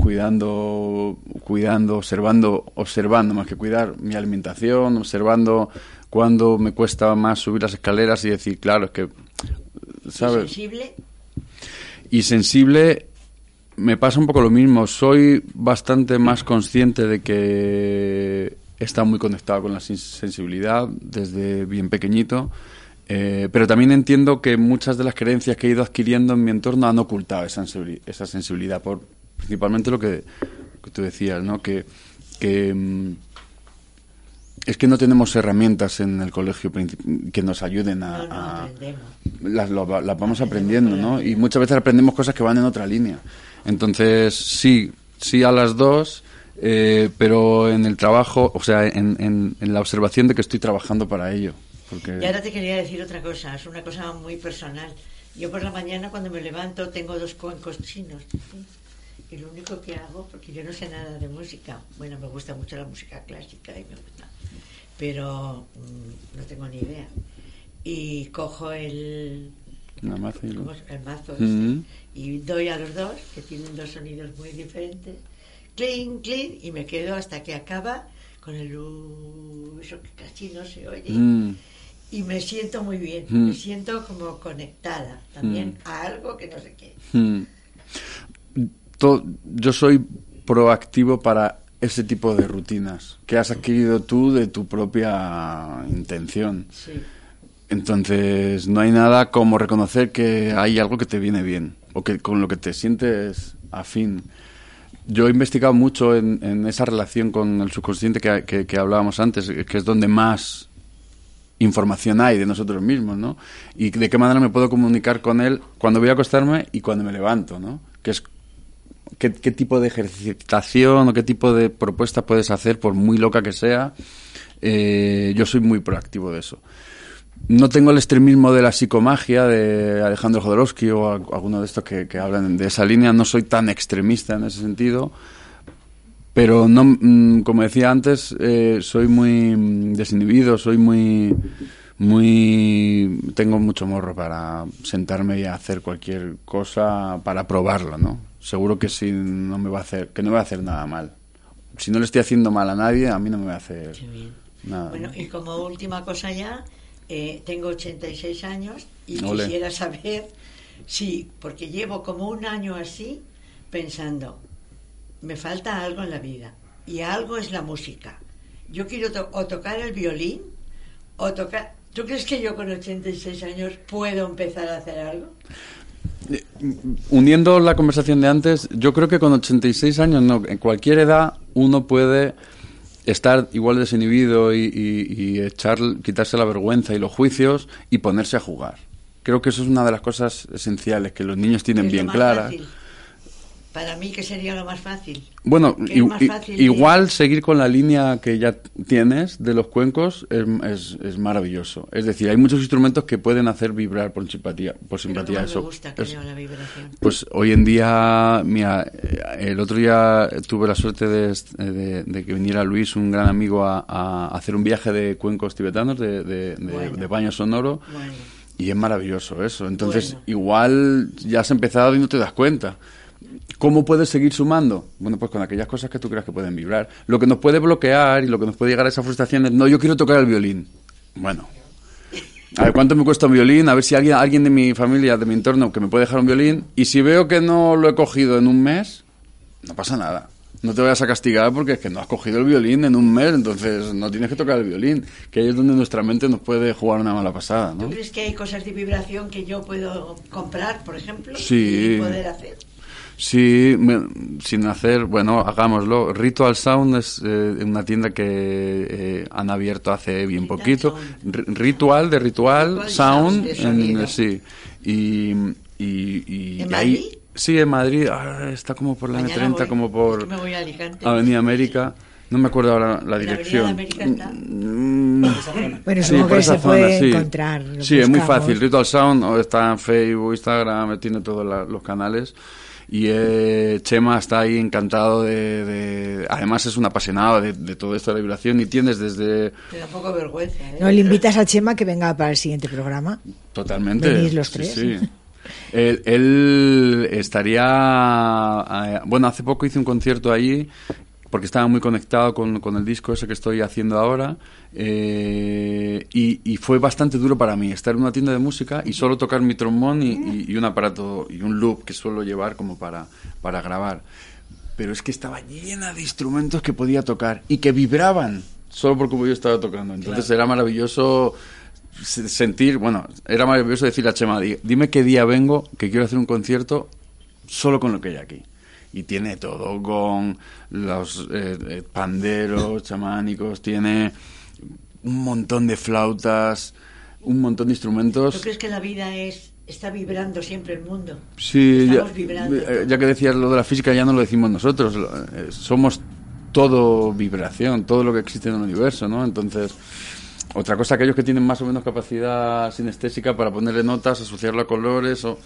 cuidando, cuidando, observando, observando más que cuidar mi alimentación, observando cuando me cuesta más subir las escaleras y decir, claro, es que, ¿sabes? sensible? Y sensible, me pasa un poco lo mismo. Soy bastante más consciente de que estado muy conectado con la sen- sensibilidad desde bien pequeñito. eh, pero también entiendo que muchas de las creencias que he ido adquiriendo en mi entorno han ocultado esa, sensibili- esa sensibilidad, por principalmente lo que, que tú decías, ¿no? Que, que, mm, es que no tenemos herramientas en el colegio que nos ayuden a, No, las, lo las vamos aprendiendo, ¿no? Y muchas veces aprendemos cosas que van en otra línea. Entonces, sí, sí a las dos, eh, pero en el trabajo, o sea, en, en- en la observación de que estoy trabajando para ello. Porque... Y ahora te quería decir otra cosa, es una cosa muy personal. Yo por la mañana cuando me levanto tengo dos cuencos chinos. Y lo único que hago, porque yo no sé nada de música, bueno, me gusta mucho la música clásica y me gusta, pero mm, no tengo ni idea. Y cojo el, mazo este, y doy a los dos, que tienen dos sonidos muy diferentes, clean, clean, y me quedo hasta que acaba con el eso que casi no se oye Mm. y me siento muy bien, Mm. me siento como conectada también a algo que no sé qué. Mm. Yo soy proactivo para ese tipo de rutinas que has adquirido tú de tu propia intención. Sí. Entonces, no hay nada como reconocer que hay algo que te viene bien o que con lo que te sientes afín. Yo he investigado mucho en, esa relación con el subconsciente que, hablábamos antes, que es donde más información hay de nosotros mismos, ¿no? Y de qué manera me puedo comunicar con él cuando voy a acostarme y cuando me levanto, ¿no? Que es qué, qué tipo de ejercitación o qué tipo de propuesta puedes hacer, por muy loca que sea. Eh, yo soy muy proactivo de eso. No tengo el extremismo de la psicomagia de Alejandro Jodorowsky o alguno de estos que, que hablan de esa línea. No soy tan extremista en ese sentido. Pero no, mm, como decía antes, eh, soy muy mm, desinhibido, soy muy, muy, tengo mucho morro para sentarme y hacer cualquier cosa para probarlo, ¿no? Seguro que si no me va a hacer, que no me va a hacer nada mal. Si no le estoy haciendo mal a nadie, a mí no me va a hacer nada. Bueno, y como última cosa ya, eh, tengo 86 años y Ole. quisiera saber si, porque llevo como un año así pensando, me falta algo en la vida y algo es la música. Yo quiero to- o tocar el violín o tocar... ¿Tú crees que yo con 86 años puedo empezar a hacer algo? Uniendo la conversación de antes, yo creo que con 86 años, no, en cualquier edad uno puede estar igual desinhibido y, y- y echar, quitarse la vergüenza y los juicios y ponerse a jugar. Creo que eso es una de las cosas esenciales que los niños tienen Es bien claras. fácil. Para mí, que sería lo más fácil? Bueno, i- más de- igual seguir con la línea que ya tienes de los cuencos es, es- es maravilloso. Es decir, hay muchos instrumentos que pueden hacer vibrar por simpatía. Por simpatía eso. me gusta, la vibración. pues hoy en día, mira, el otro día tuve la suerte de, de- de que viniera Luis, un gran amigo, a, a hacer un viaje de cuencos tibetanos, de, Bueno. baño sonoro, Bueno. y es maravilloso eso. Entonces, Bueno. igual ya has empezado y no te das cuenta. ¿Cómo puedes seguir sumando? Bueno, pues con aquellas cosas que tú creas que pueden vibrar. Lo que nos puede bloquear y lo que nos puede llegar a esa frustración es, no, yo quiero tocar el violín. Bueno, a ver cuánto me cuesta un violín, a ver si alguien, alguien de mi familia, de mi entorno, que me puede dejar un violín. Y si veo que no lo he cogido en un mes, no pasa nada. No te vayas a castigar porque es que no has cogido el violín en un mes, entonces no tienes que tocar el violín. Que ahí es donde nuestra mente nos puede jugar una mala pasada, ¿no? ¿Tú crees que hay cosas de vibración que yo puedo comprar, por ejemplo? Sí. Y poder hacer. Sí, me- sin hacer, bueno, hagámoslo. Ritual Sound es eh, una tienda que eh, han abierto hace bien poquito. R- ritual de Ritual, Ritual Sound, Sound, de en- sí. Y, y, y ¿En ahí- Madrid? sí, en Madrid. Ah, está como por la Mañana M30, voy. como por Es que me voy a Alicante. Avenida América. No me acuerdo ahora la ¿En la dirección. Avenida América está? Mm, Bueno, Sí, que se puede zona, sí. encontrar. Sí, es muy buscamos. fácil. Ritual Sound está en Facebook, Instagram, tiene todos la- los canales. Y eh, Chema está ahí encantado de, de- Además es un apasionado de, de todo esto de la vibración y tienes desde... Me da un poco vergüenza. ¿eh? No, le invitas a Chema que venga para el siguiente programa. Totalmente. Venís los tres. sí. Él, él estaría... eh, bueno, hace poco hice un concierto allí porque estaba muy conectado con, con el disco ese que estoy haciendo ahora eh, y, y fue bastante duro para mí estar en una tienda de música y solo tocar mi trombón y, y- y un aparato y un loop que suelo llevar como para, para grabar. Pero es que estaba llena de instrumentos que podía tocar y que vibraban solo por como yo estaba tocando. Entonces era maravilloso se- sentir, bueno, era maravilloso decirle a Chema, "Di- dime qué día vengo, que quiero hacer un concierto solo con lo que hay aquí. Y tiene todo, con los eh, eh, panderos chamánicos, tiene un montón de flautas, un montón de ¿Tú instrumentos. crees que la vida es está vibrando siempre el mundo? Sí, ya, eh, ya que decías lo de la física, ya no lo decimos nosotros, eh, somos todo vibración, todo lo que existe en el universo, ¿no? Entonces, otra cosa, aquellos que tienen más o menos capacidad sinestésica para ponerle notas, asociarlo a colores, o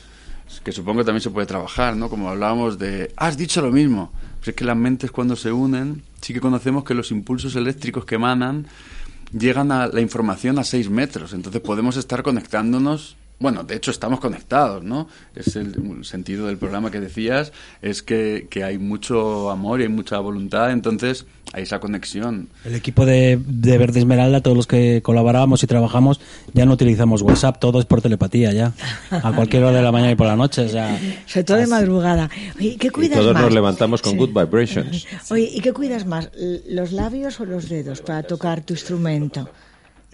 que supongo también se puede trabajar, ¿no? Como hablábamos de, "Ah, has dicho lo mismo. Pues es que las mentes cuando se unen, sí que conocemos que los impulsos eléctricos que emanan llegan a la información a 6 metros. Entonces podemos estar conectándonos. Bueno, de hecho estamos conectados, ¿no? Es el, el sentido del programa que decías, es que, que hay mucho amor y hay mucha voluntad, entonces hay esa conexión. El equipo de, de Verde Esmeralda, todos los que colaborábamos y trabajamos, ya no utilizamos WhatsApp, todo es por telepatía ya. A cualquier hora de la mañana y por la noche. O sea, Sobre todo de madrugada. Oye, ¿qué Y cuidas todos más? nos levantamos con Sí. good vibrations. Oye, ¿y qué cuidas más? ¿Los labios o los dedos para tocar tu instrumento?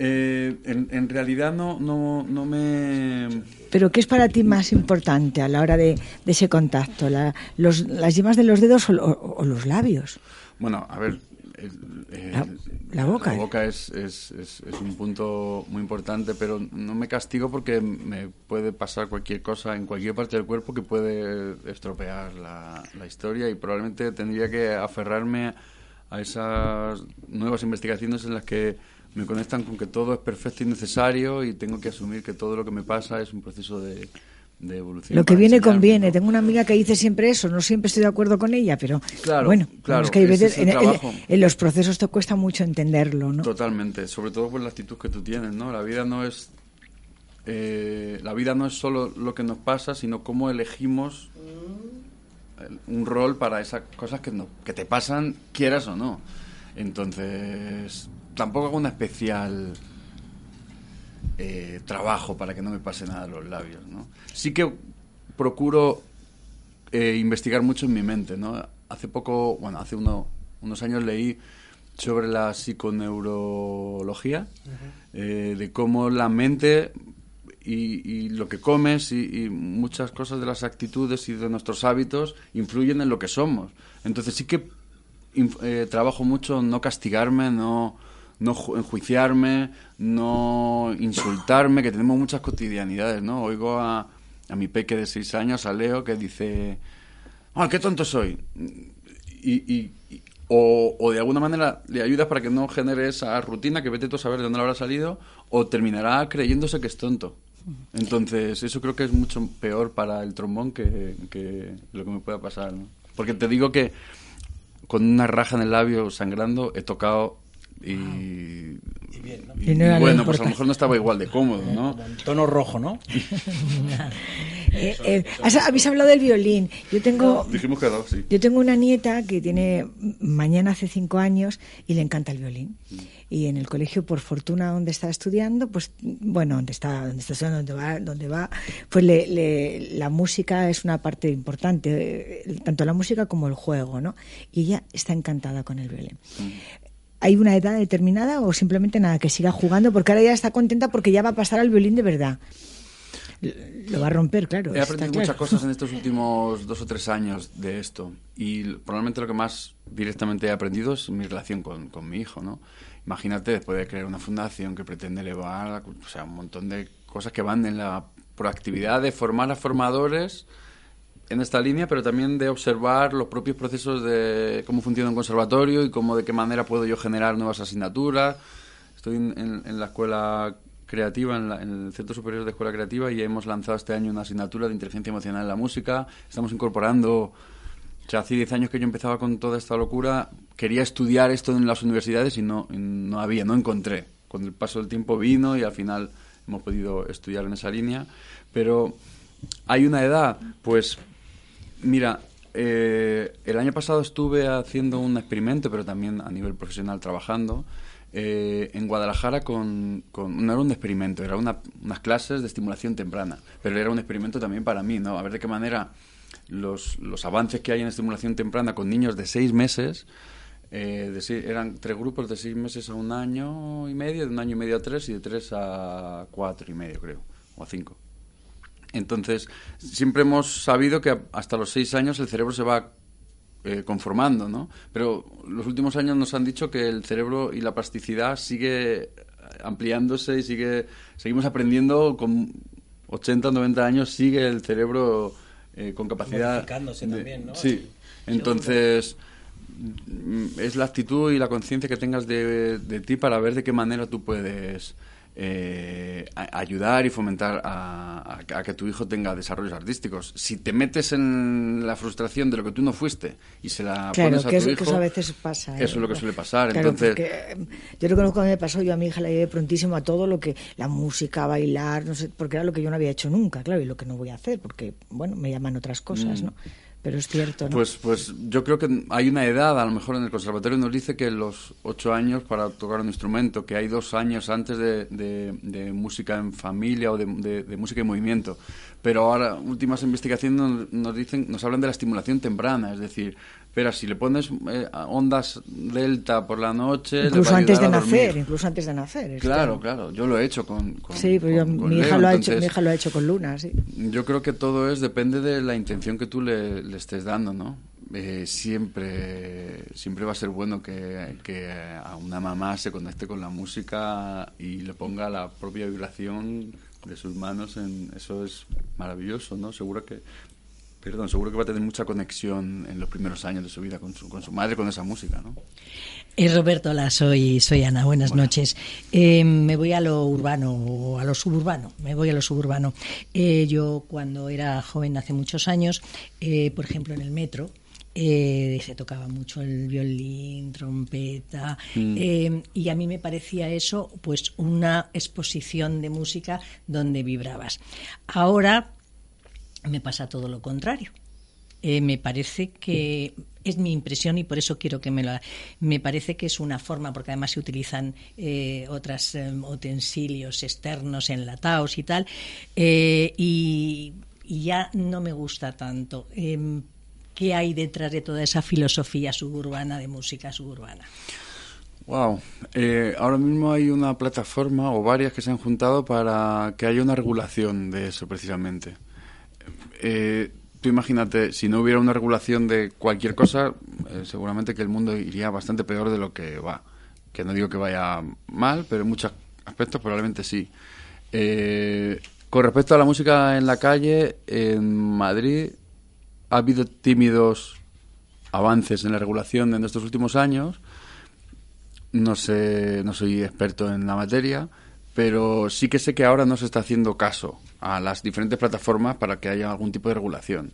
Eh, en, en realidad no, no, no me... Pero ¿qué es para ti más importante a la hora de, de ese contacto? La- los, ¿Las yemas de los dedos o, o- o los labios? Bueno, a ver... el- el- La- la boca. La boca es, es, es, es un punto muy importante, pero no me castigo porque me puede pasar cualquier cosa en cualquier parte del cuerpo que puede estropear la, la historia y probablemente tendría que aferrarme a esas nuevas investigaciones en las que me conectan con que todo es perfecto y necesario y tengo que asumir que todo lo que me pasa es un proceso de, de evolución. Lo que viene conviene. ¿no? Tengo una amiga que dice siempre eso. No siempre estoy de acuerdo con ella, pero Claro, bueno, claro, es que hay veces en, en- en los procesos te cuesta mucho entenderlo, ¿no? Totalmente, sobre todo por la actitud que tú tienes, ¿no? La vida no es eh, la vida no es solo lo que nos pasa, sino cómo elegimos el- un rol para esas cosas que, no, que te pasan, quieras o no. Entonces, tampoco hago una especial eh, trabajo para que no me pase nada en los labios, ¿no? Sí que procuro eh, investigar mucho en mi mente, ¿no? Hace poco, bueno, hace uno- unos años leí sobre la psiconeurología, eh, de cómo la mente y, y lo que comes y, y muchas cosas de las actitudes y de nuestros hábitos influyen en lo que somos. Entonces sí que eh, trabajo mucho no castigarme, no, no ju- enjuiciarme, no insultarme, que tenemos muchas cotidianidades, ¿no? Oigo a, a mi peque de seis años, a Leo, que dice, ¡ay, qué tonto soy! Y, y- o, o de alguna manera le ayudas para que no genere esa rutina que vete tú a saber de dónde le habrá salido, o terminará creyéndose que es tonto. Entonces, eso creo que es mucho peor para el trombón que, que lo que me pueda pasar, ¿no? Porque te digo que con una raja en el labio sangrando he tocado y, y Y no bueno, pues a lo mejor no estaba igual de cómodo, ¿no? En tono rojo, ¿no? Eh, eh, has- habéis hablado del violín. Yo tengo, Dijimos que no, sí. yo tengo una nieta que tiene mañana hace cinco años y le encanta el violín. Y en el colegio, por fortuna, donde está estudiando, pues bueno, donde está, donde está estudiando, donde va, donde va, pues le- le- la música es una parte importante, eh, tanto la música como el juego, ¿no? Y ella está encantada con el violín. ¿Hay una edad determinada o simplemente nada, que siga jugando? Porque ahora ya está contenta porque ya va a pasar al violín de verdad. Lo va a romper, claro. He aprendido claro. muchas cosas en estos últimos dos o tres años de esto. Y probablemente lo que más directamente he aprendido es mi relación con, con mi hijo, ¿no? Imagínate, después de crear una fundación que pretende elevar, o sea, un montón de cosas que van en la proactividad de formar a formadores en esta línea, pero también de observar los propios procesos de cómo funciona un conservatorio y cómo de qué manera puedo yo generar nuevas asignaturas. Estoy en, la escuela creativa, en, la- el Centro Superior de Escuela Creativa, y hemos lanzado este año una asignatura de inteligencia emocional en la música. Estamos incorporando, o hace 10 años que yo empezaba con toda esta locura, quería estudiar esto en las universidades y no, y no había, no encontré. Con el paso del tiempo vino y al final hemos podido estudiar en esa línea. Pero hay una edad, pues Mira, eh, el año pasado estuve haciendo un experimento, pero también a nivel profesional trabajando, eh, en Guadalajara con, con- No era un experimento, era una- unas clases de estimulación temprana, pero era un experimento también para mí, ¿no? A ver de qué manera los, los avances que hay en estimulación temprana con niños de seis meses, eh, de eran tres grupos de seis meses a un año y medio, de un año y medio a tres y de tres a cuatro y medio, creo, o a cinco. Entonces, siempre hemos sabido que hasta los seis años el cerebro se va eh, conformando, ¿no? Pero los últimos años nos han dicho que el cerebro y la plasticidad sigue ampliándose y sigue seguimos aprendiendo con 80, 90 años sigue el cerebro eh, con capacidad Modificándose de- también, ¿no? Sí. Entonces, mm, es la actitud y la conciencia que tengas de, de ti para ver de qué manera tú puedes eh, a- ayudar y fomentar a, a- a que tu hijo tenga desarrollos artísticos. Si te metes en la frustración de lo que tú no fuiste y se la Claro, pones a que tu eso, hijo, que eso a veces pasa. ¿eh? eso es lo que suele pasar. Claro, Entonces, porque, eh, yo reconozco que me pasó, yo a mi hija la llevé prontísimo a todo lo que, la música, bailar, no sé, porque era lo que yo no había hecho nunca, claro, y lo que no voy a hacer, porque, bueno, me llaman otras cosas, ¿no? Pero es cierto, ¿no? Pues, pues yo creo que hay una edad, a lo mejor en el conservatorio nos dice que los ocho años para tocar un instrumento, que hay dos años antes de, de- música en familia o de, de- música en movimiento. Pero ahora, últimas investigaciones nos dicen, nos hablan de la estimulación temprana, es decir, Pero si le pones eh, ondas delta por la noche... Incluso antes de nacer, incluso antes de nacer. Claro, claro, yo lo he hecho con... con- Sí, pues yo- con- con mi, hija Leo, lo ha hecho, mi hija lo ha hecho con Luna, sí. Yo creo que todo es depende de la intención que tú le, le estés dando, ¿no? Eh, siempre, siempre va a ser bueno que, que a una mamá se conecte con la música y le ponga la propia vibración de sus manos en eso es maravilloso, ¿no? Seguro que perdón, seguro que va a tener mucha conexión en los primeros años de su vida con su, con su madre con esa música, ¿no? Eh, Roberto, hola, soy, soy Ana, buenas noches. Eh, me voy a lo urbano o a lo suburbano, me voy a lo suburbano. Eh, yo cuando era joven, hace muchos años, eh, por ejemplo en el metro, eh, se tocaba mucho el violín, trompeta, eh, y a mí me parecía eso pues una exposición de música donde vibrabas. Ahora me pasa todo lo contrario. Eh, me parece que es mi impresión y por eso quiero que me lo me parece que es una forma porque además se utilizan eh, otros utensilios externos enlatados y tal eh, y, y ya no me gusta tanto Em, qué hay detrás de toda esa filosofía suburbana de música suburbana Wow. Eh, ahora mismo hay una plataforma o varias que se han juntado para que haya una regulación de eso precisamente. Eh, tú imagínate, si no hubiera una regulación de cualquier cosa, eh, seguramente que el mundo iría bastante peor de lo que va. Que no digo que vaya mal, pero en muchos aspectos probablemente sí. Eh, con respecto a la música en la calle, en Madrid ha habido tímidos avances en la regulación en estos últimos años. No sé, no soy experto en la materia, pero sí que sé que ahora no se está haciendo caso a las diferentes plataformas para que haya algún tipo de regulación.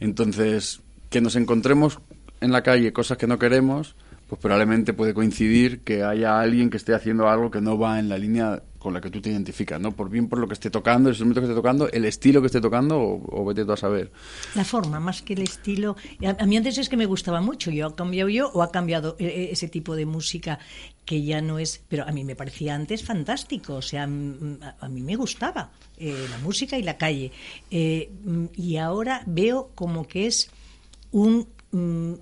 Entonces, que nos encontremos en la calle cosas que no queremos, pues probablemente puede coincidir que haya alguien que esté haciendo algo que no va en la línea con la que tú te identificas, ¿no? Por bien por lo que esté tocando, el instrumento que esté tocando, el estilo que esté tocando, o, o vete tú a saber. La forma, más que el estilo. A, a mí antes es que me gustaba mucho. Yo ha cambiado yo o ha cambiado eh, eh, ese tipo de música que ya no es. Pero a mí me parecía antes fantástico. O sea, mm, a, a mí me gustaba eh, la música y la calle. Mm, y ahora veo como que es un. mm,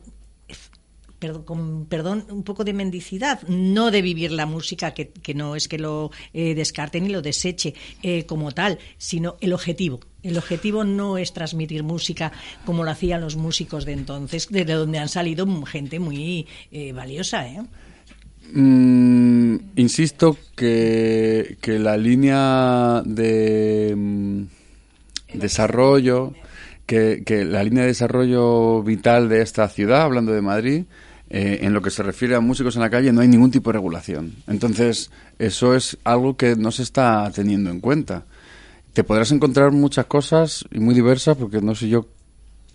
perdón, con perdón, un poco de mendicidad, no de vivir la música, que, que no es que lo eh, descarte ni lo deseche eh, como tal, sino el objetivo. El objetivo no es transmitir música como lo hacían los músicos de entonces, de donde han salido gente muy eh, valiosa. ¿eh? Mm, insisto que, que la línea de mm, desarrollo, que, que la línea de desarrollo vital de esta ciudad, hablando de Madrid, eh, en lo que se refiere a músicos en la calle, no hay ningún tipo de regulación. Entonces, eso es algo que no se está teniendo en cuenta. Te podrás encontrar muchas cosas y muy diversas, porque no soy yo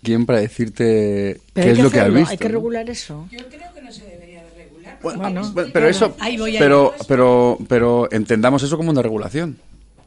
quién para decirte Pero qué es que lo que has visto. Hay que regular eso. Yo creo que no se debería de regular. Bueno, Bueno, bueno, pero eso, Ahí voy a pero, pero, pero entendamos eso como una regulación.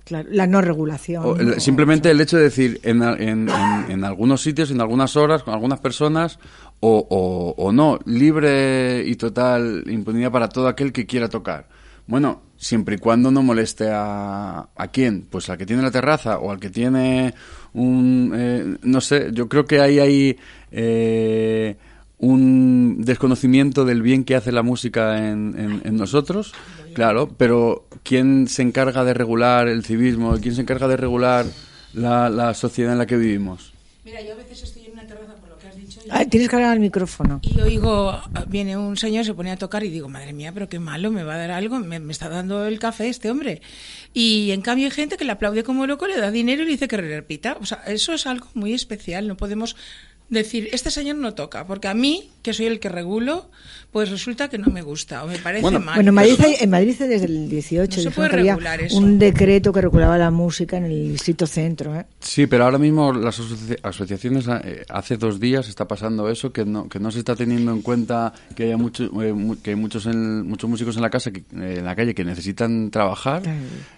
Claro, la no regulación. O el- ¿no? simplemente el hecho de decir en, en- en- en algunos sitios, en algunas horas, con algunas personas, o, o- o no, libre y total impunidad para todo aquel que quiera tocar. Bueno, siempre y cuando no moleste a, a quién, pues al que tiene la terraza o al que tiene un, eh, no sé, yo creo que ahí hay eh, un desconocimiento del bien que hace la música en, en- nosotros, claro, pero ¿quién se encarga de regular el civismo? ¿Quién se encarga de regular la, la sociedad en la que vivimos? Mira, yo veces estoy en una terraza por lo que has dicho. y- Tienes que hablar al micrófono. Y oigo, viene un señor, se pone a tocar y digo, madre mía, pero qué malo, me va a dar algo, me, me está dando el café este hombre. Y en cambio hay gente que le aplaude como loco, le da dinero y le dice que repita. O sea, eso es algo muy especial, no podemos decir, este señor no toca, porque a mí, que soy el que regulo, pues resulta que no me gusta o me parece Bueno, mal. Bueno, en Madrid, en Madrid desde el 18 No se puede regular eso. un decreto que regulaba la música en el distrito centro. ¿eh? Sí, pero ahora mismo las asoci- asociaciones, eh, hace dos días está pasando eso, que no, que no se está teniendo en cuenta que haya mucho, eh, mu- que hay muchos, en- muchos músicos en la casa, que, eh, en la calle, que necesitan trabajar.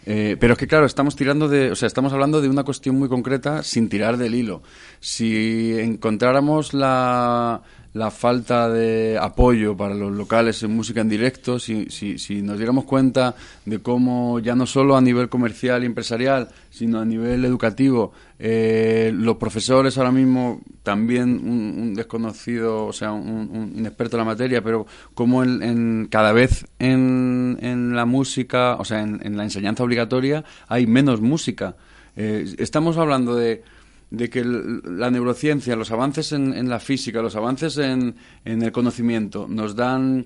Eh, pero es que, claro, estamos tirando de, o sea, estamos hablando de una cuestión muy concreta sin tirar del hilo. Si encontráramos la, la falta de apoyo para los locales en música en directo, si, si, nos diéramos cuenta de cómo ya no solo a nivel comercial y empresarial, sino a nivel educativo, eh, los profesores ahora mismo, también un, desconocido, o sea, un, inexperto en la materia, pero como en, en- cada vez en, la música, o sea, en, en la enseñanza obligatoria hay menos música. Eh, estamos hablando de, de que la neurociencia, los avances en, en la física, los avances en, en el conocimiento nos dan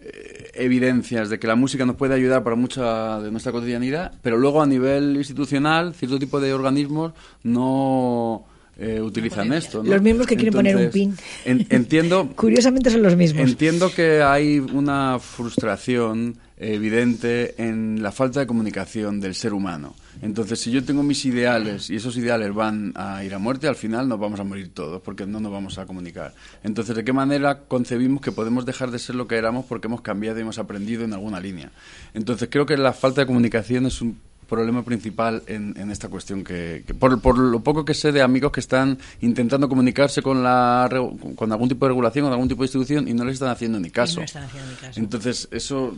eh, evidencias de que la música nos puede ayudar para mucha de nuestra cotidianidad, pero luego a nivel institucional, cierto tipo de organismos no eh, utilizan esto. ¿no? Los mismos que quieren poner un pin. en- entiendo, Curiosamente son los mismos. Entiendo que hay una frustración evidente en la falta de comunicación del ser humano. Entonces, si yo tengo mis ideales y esos ideales van a ir a muerte, al final nos vamos a morir todos porque no nos vamos a comunicar. Entonces, ¿de qué manera concebimos que podemos dejar de ser lo que éramos porque hemos cambiado y hemos aprendido en alguna línea? Entonces, creo que la falta de comunicación es un problema principal en, en esta cuestión que, que por, por lo poco que sé de amigos que están intentando comunicarse con la con algún tipo de regulación con algún tipo de institución y no les están haciendo ni caso. no están haciendo ni caso. Entonces eso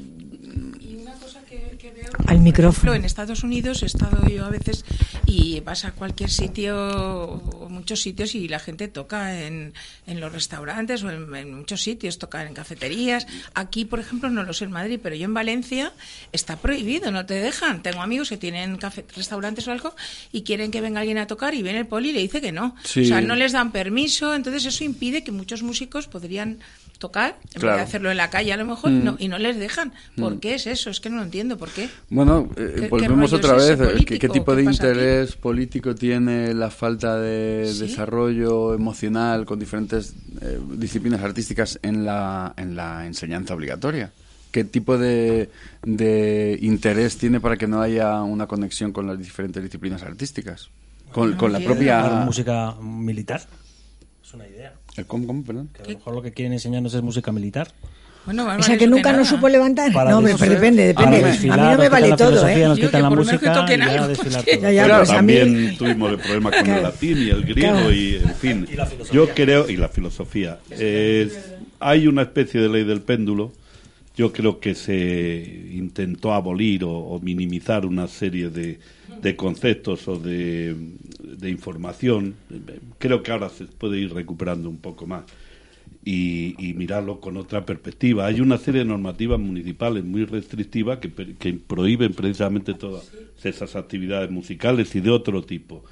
Al por micrófono. ejemplo, en Estados Unidos he estado yo a veces y vas a cualquier sitio o muchos sitios y la gente toca en, en los restaurantes o en, en muchos sitios, tocan en cafeterías. Aquí, por ejemplo, no lo sé en Madrid, pero yo en Valencia está prohibido, no te dejan. Tengo amigos que tienen cafe- restaurantes o algo y quieren que venga alguien a tocar y viene el poli y le dice que no. Sí. O sea, no les dan permiso, entonces eso impide que muchos músicos podrían tocar en vez de hacerlo en la calle a lo mejor Mm. no, y no les dejan. ¿Por qué es eso? Es que no lo entiendo. ¿Por qué? Bueno, eh, ¿Qué- qué volvemos otra vez. ¿Qué, tipo ¿Qué de aquí? interés político tiene la falta de Sí. desarrollo emocional con diferentes eh, disciplinas artísticas en la, en la enseñanza obligatoria? ¿Qué tipo de, de interés tiene para que no haya una conexión con las diferentes disciplinas artísticas? Con, con la propia... música militar. Es una idea. Eh, ¿Cómo, cómo, perdón? Que a lo mejor lo que quieren enseñarnos es música militar. Bueno, O sea, que nunca nos supo levantar. Para no, pero depende, depende. A desfilar, mí no me vale la todo, ¿eh? Nos quitan la música y ya desfilar todo. Ya, ya, Claro, pues a mí- también tuvimos el problema con Claro. el latín y el griego Claro. y en fin. Yo creo y la filosofía. Eh, hay una especie de ley del péndulo. Yo creo que se intentó abolir o, o minimizar una serie de, de conceptos o de, de información. Creo que ahora se puede ir recuperando un poco más y, mirarlo con otra perspectiva. Hay una serie de normativas municipales muy restrictivas que, que prohíben precisamente todas esas actividades musicales y de otro tipo.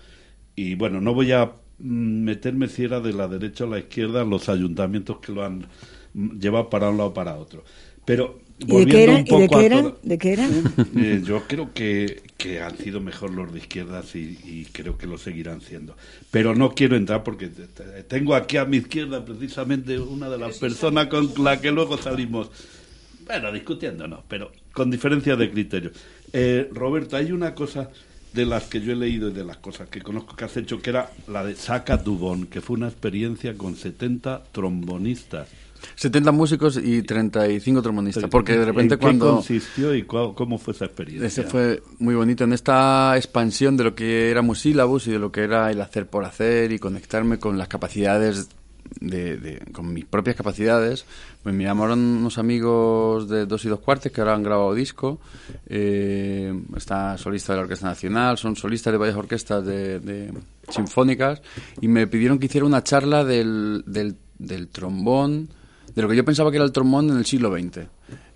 Y bueno, no voy a mm, meterme si era de la derecha o la izquierda los ayuntamientos que lo han mm, llevado para un lado o para otro. Pero ¿Y de volviendo qué eran? un ¿Y de poco qué a eran? toda- ¿De qué eran? eh, yo creo que, que han sido mejor los de izquierdas y, y creo que lo seguirán siendo. Pero no quiero entrar porque te- te- tengo aquí a mi izquierda precisamente una de las personas con la que luego salimos, bueno, discutiendo no, pero con diferencia de criterio. Eh, Roberto, hay una cosa de las que yo he leído y de las cosas que conozco que has hecho, que era la de Saca Dubón, que fue una experiencia con 70 trombonistas. 70 músicos y 35 trombonistas. Porque de repente ¿En cuando... qué consistió y cuál- cómo fue esa experiencia? Ese fue muy bonito en esta expansión de lo que era Musílabus y de lo que era el hacer por hacer y conectarme con las capacidades de, de- con mis propias capacidades. Pues me llamaron unos amigos de dos y dos cuartos que ahora han grabado disco. Eh, está solista de la Orquesta Nacional, son solistas de varias orquestas de, de sinfónicas y me pidieron que hiciera una charla del, del, del trombón, de lo que yo pensaba que era el trombón en el siglo XX.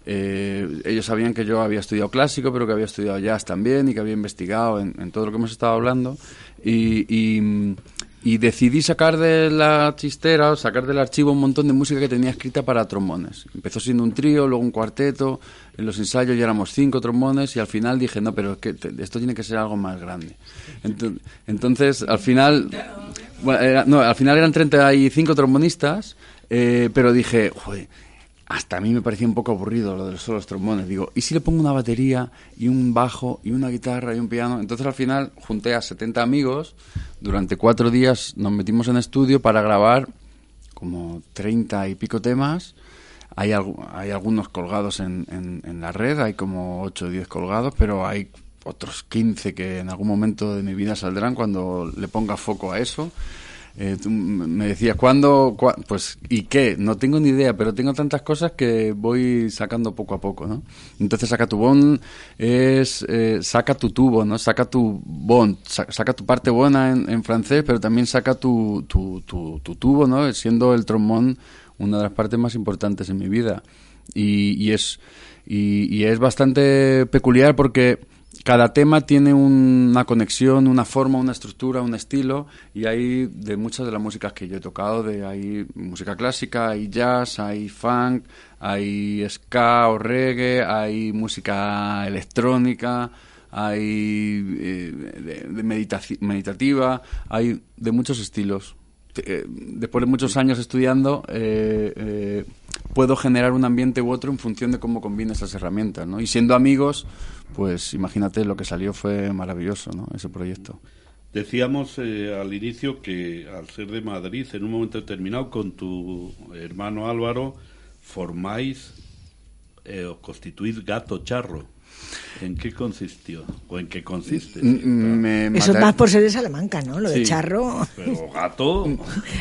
Eh, ellos sabían que yo había estudiado clásico, pero que había estudiado jazz también y que había investigado en, en todo lo que hemos estado hablando. Y, y- y decidí sacar de la chistera, sacar del archivo un montón de música que tenía escrita para trombones. Empezó siendo un trío, luego un cuarteto, en los ensayos ya éramos cinco trombones y al final dije, no, pero es que te- esto tiene que ser algo más grande. Ento- Entonces, al final, bueno, era- no, al final eran 35 trombonistas, eh, pero dije, joder, hasta a mí me parecía un poco aburrido lo de los trombones. Digo, ¿y si le pongo una batería y un bajo y una guitarra y un piano? Entonces al final junté a 70 amigos. Durante cuatro días nos metimos en estudio para grabar como 30 y pico temas. Hay, hay algunos colgados en, en- en la red, hay como 8 o 10 colgados, pero hay otros 15 que en algún momento de mi vida saldrán cuando le ponga foco a eso. Eh, tú me decías, ¿cuándo? cua-?" Pues, ¿y qué? No tengo ni idea, pero tengo tantas cosas que voy sacando poco a poco, ¿no? Entonces, saca tu bon es, eh, saca tu tubo, ¿no? Saca tu bon, sa- saca tu parte buena en, en francés, pero también saca tu, tu, tu, tu tubo, ¿no? Siendo el trombón una de las partes más importantes en mi vida. Y, y es, y, y es bastante peculiar porque cada tema tiene un- una conexión, una forma, una estructura, un estilo, y hay de muchas de las músicas que yo he tocado, de hay música clásica, hay jazz, hay funk, hay ska o reggae, hay música electrónica, hay eh, de, de meditativa, hay de muchos estilos. Eh, después de muchos años estudiando, eh, eh, puedo generar un ambiente u otro en función de cómo combine esas herramientas, ¿no? Y siendo amigos, pues imagínate lo que salió fue maravilloso, ¿no? Ese proyecto. Decíamos eh, al inicio que al ser de Madrid, en un momento determinado, con tu hermano Álvaro, formáis eh, o constituís Gato Charro. ¿En qué consistió? ¿O en qué consiste? Mm, Me Eso es más por ser de Salamanca, ¿no? Lo de Sí. charro. Pero gato...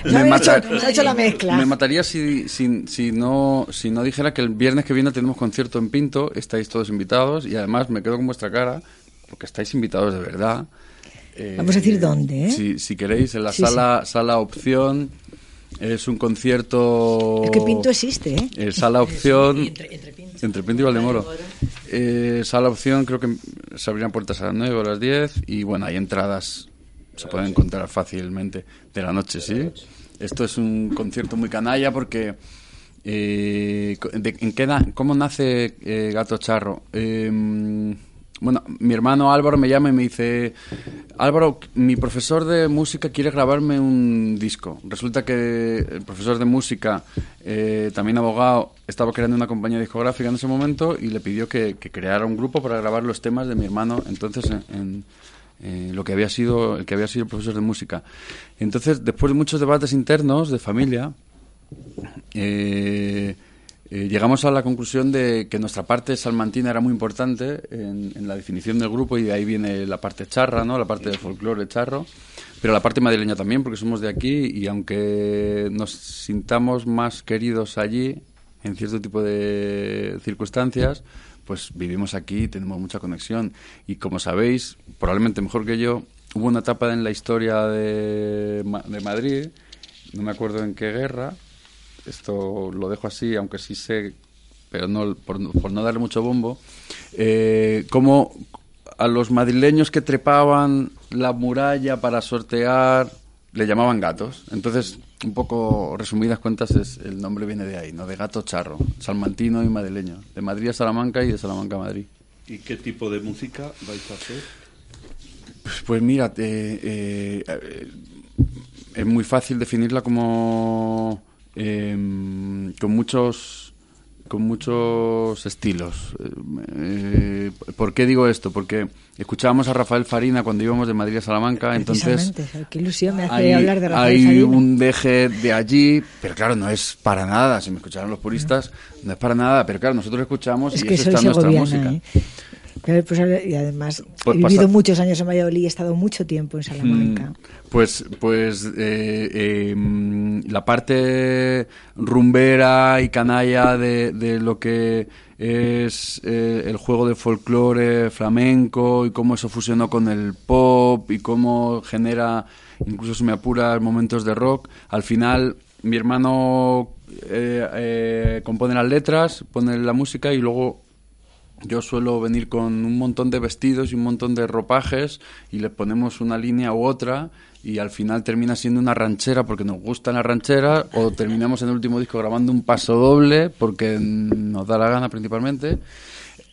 Se ha hecho- se ha hecho la mezcla. Me mataría si, si, si no, si no dijera que el viernes que viene tenemos concierto en Pinto, estáis todos invitados y además me quedo con vuestra cara, porque estáis invitados de verdad. Eh, Vamos a decir dónde, ¿eh? Si, si queréis, en la Sí, sala, sala Opción. Es un concierto. Es que Pinto existe, ¿eh? Eh, sala Opción. Entre- entre Pinto. entre Pinto y Valdemoro. Eh, sala Opción, creo que se abrirán puertas a las 9 o a las 10. Y bueno, hay entradas, se pueden encontrar fácilmente. De la noche, sí. Esto es un concierto muy canalla porque. eh, de- ¿en qué ¿Cómo nace eh, Gato Charro? Eh, bueno, mi hermano Álvaro me llama y me dice, Álvaro, mi profesor de música quiere grabarme un disco. Resulta que el profesor de música, eh, también abogado, estaba creando una compañía discográfica en ese momento y le pidió que, creara un grupo para grabar los temas de mi hermano entonces en, en lo que había sido el que había sido profesor de música. Entonces, después de muchos debates internos de familia, eh, eh, llegamos a la conclusión de que nuestra parte salmantina era muy importante en, en la definición del grupo y de ahí viene la parte charra, ¿no? la parte del folclore charro, pero la parte madrileña también porque somos de aquí y aunque nos sintamos más queridos allí en cierto tipo de circunstancias, pues vivimos aquí tenemos mucha conexión. Y como sabéis, probablemente mejor que yo, hubo una etapa en la historia de, de Madrid, no me acuerdo en qué guerra, esto lo dejo así, aunque sí sé, pero no por, no- por no darle mucho bombo, eh, como a los madrileños que trepaban la muralla para sortear le llamaban gatos. Entonces, un poco resumidas cuentas, es, el nombre viene de ahí, ¿no? De gato charro, salmantino y madrileño, de Madrid a Salamanca y de Salamanca a Madrid. ¿Y qué tipo de música vais a hacer? Pues, pues mira, eh, eh, eh, es muy fácil definirla como em, con muchos con muchos estilos. Eh, ¿Por qué digo esto? Porque escuchábamos a Rafael Farina cuando íbamos de Madrid a Salamanca, entonces qué ilusión me hace hay, hablar de Rafael hay Farina. un deje de allí, pero claro, no es para nada. Si me escucharon los puristas, no es para nada. Pero claro, nosotros escuchamos Es y que eso está en nuestra música. ¿eh? Claro, pues, y además Pues he vivido pasa- muchos años en Valladolid y he estado mucho tiempo en Salamanca. Mm, Pues, pues eh, eh, la parte rumbera y canalla de, de lo que es eh, el juego de folclore flamenco y cómo eso fusionó con el pop y cómo genera, incluso si me apuras, momentos de rock. Al final, mi hermano eh, eh, compone las letras, pone la música y luego yo suelo venir con un montón de vestidos y un montón de ropajes y le ponemos una línea u otra y al final termina siendo una ranchera porque nos gusta la ranchera o terminamos en el último disco grabando un paso doble porque nos da la gana principalmente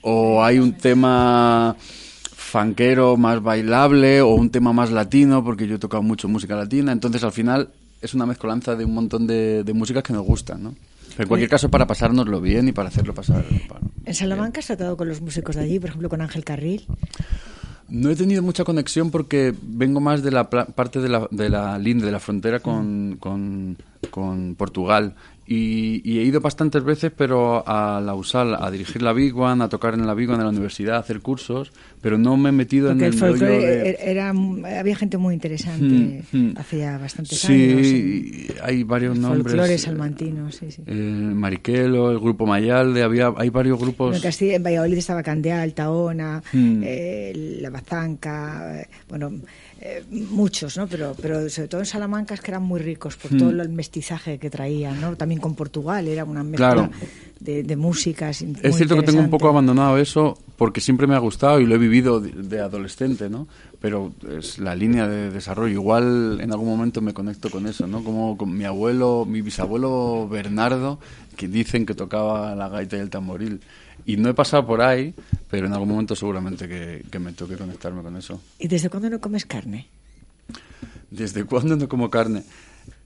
o hay un tema fanquero más bailable o un tema más latino porque yo he tocado mucho música latina entonces al final es una mezcolanza de un montón de, de músicas que nos gustan ¿no? Pero en cualquier caso para pasárnoslo bien y para hacerlo pasar para- ¿En Salamanca has tratado con los músicos de allí, por ejemplo con Ángel Carril? No he tenido mucha conexión porque vengo más de la parte de la, de la línea, de la frontera con, con, con Portugal. Y, y he ido bastantes veces, pero a la USAL, a dirigir la Big One, a tocar en la Big One, en la universidad, a hacer cursos, pero no me he metido Porque en el el folclore de- er- era, había gente muy interesante Mm, mm. hacía bastantes años. Sí, hay varios El nombres. folclore salmantino, sí, sí. El Mariquelo, el grupo Mayalde, había, hay varios grupos. En Castilla, en Valladolid estaba Candeal, Taona, Mm. eh, La Bazanca, eh, bueno, eh, muchos, ¿no? Pero, pero sobre todo en Salamanca es que eran muy ricos por Mm. todo el mestizaje que traían, ¿no? También con Portugal, era una mezcla Claro. De, de músicas. Es cierto que tengo un poco abandonado eso porque siempre me ha gustado y lo he vivido de, de adolescente, ¿no? Pero es la línea de desarrollo. Igual en algún momento me conecto con eso, ¿no? Como con mi abuelo, mi bisabuelo Bernardo, que dicen que tocaba la gaita y el tamboril. Y no he pasado por ahí, pero en algún momento seguramente que, que me toque conectarme con eso. ¿Y desde cuándo no comes carne? ¿Desde cuándo no como carne?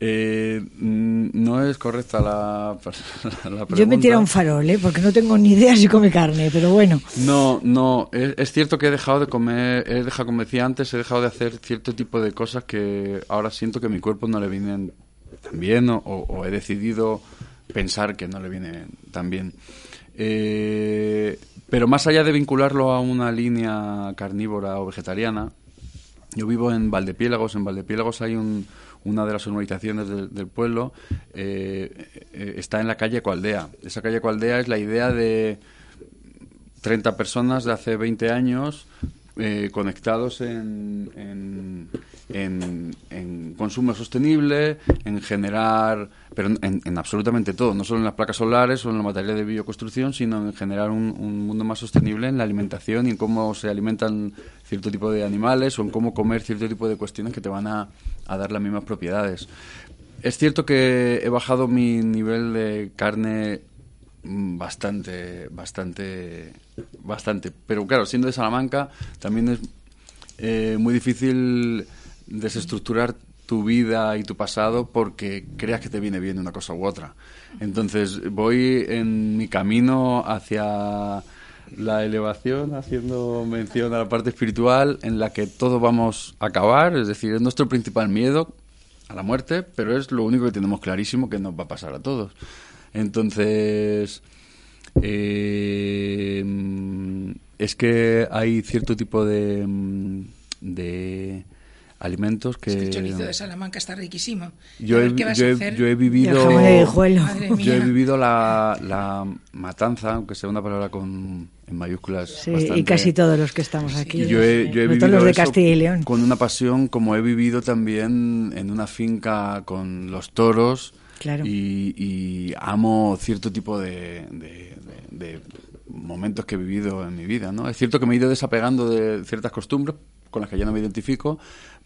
Eh, no es correcta la, la pregunta. Yo me tiro un farol, ¿eh? Porque no tengo ni idea si come carne, pero bueno. No, no, es, es cierto que he dejado de comer, he dejado, como decía antes, he dejado de hacer cierto tipo de cosas que ahora siento que a mi cuerpo no le vienen tan bien o, o he decidido pensar que no le vienen tan bien. Eh, pero más allá de vincularlo a una línea carnívora o vegetariana, yo vivo en Valdepiélagos. En Valdepiélagos hay un- una de las urbanizaciones del, pueblo. eh, eh, está en la calle Coaldea. Esa calle Coaldea es la idea de 30 personas de hace 20 años eh, conectados en, en, en- consumo sostenible, en generar, pero en, en absolutamente todo, no solo en las placas solares o en la materia de bioconstrucción, sino en generar un mundo más sostenible en la alimentación y en cómo se alimentan cierto tipo de animales o en cómo comer cierto tipo de cuestiones que te van a, a dar las mismas propiedades. Es cierto que he bajado mi nivel de carne mm, bastante, bastante, bastante. Pero claro, siendo de Salamanca, también es eh, muy difícil desestructurar tu vida y tu pasado porque creas que te viene bien una cosa u otra. Entonces voy en mi camino hacia la elevación, haciendo mención a la parte espiritual en la que todos vamos a acabar, es decir, es nuestro principal miedo a la muerte, pero es lo único que tenemos clarísimo que nos va a pasar a todos. Entonces, eh, es que hay cierto tipo de, de alimentos que... Es que el chorizo de Salamanca está riquísimo. Yo he, ver qué vas yo a he- hacer. yo he vivido yo he vivido la, la matanza aunque sea una palabra con en mayúsculas Sí, y casi todos los que estamos aquí. yo he, yo he vivido los de Castilla y León. con una pasión como he vivido también en una finca con los toros Claro. y, y amo cierto tipo de, de- de- de momentos que he vivido en mi vida ¿no? es cierto que me he ido desapegando de ciertas costumbres con las que ya no me identifico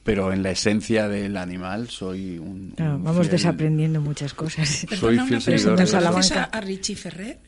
pero en la esencia del animal soy un, Claro, vamos fiel- desaprendiendo muchas cosas. Soy fiel seguidor de ¿Conoces eso. a, a Richie Ferrer?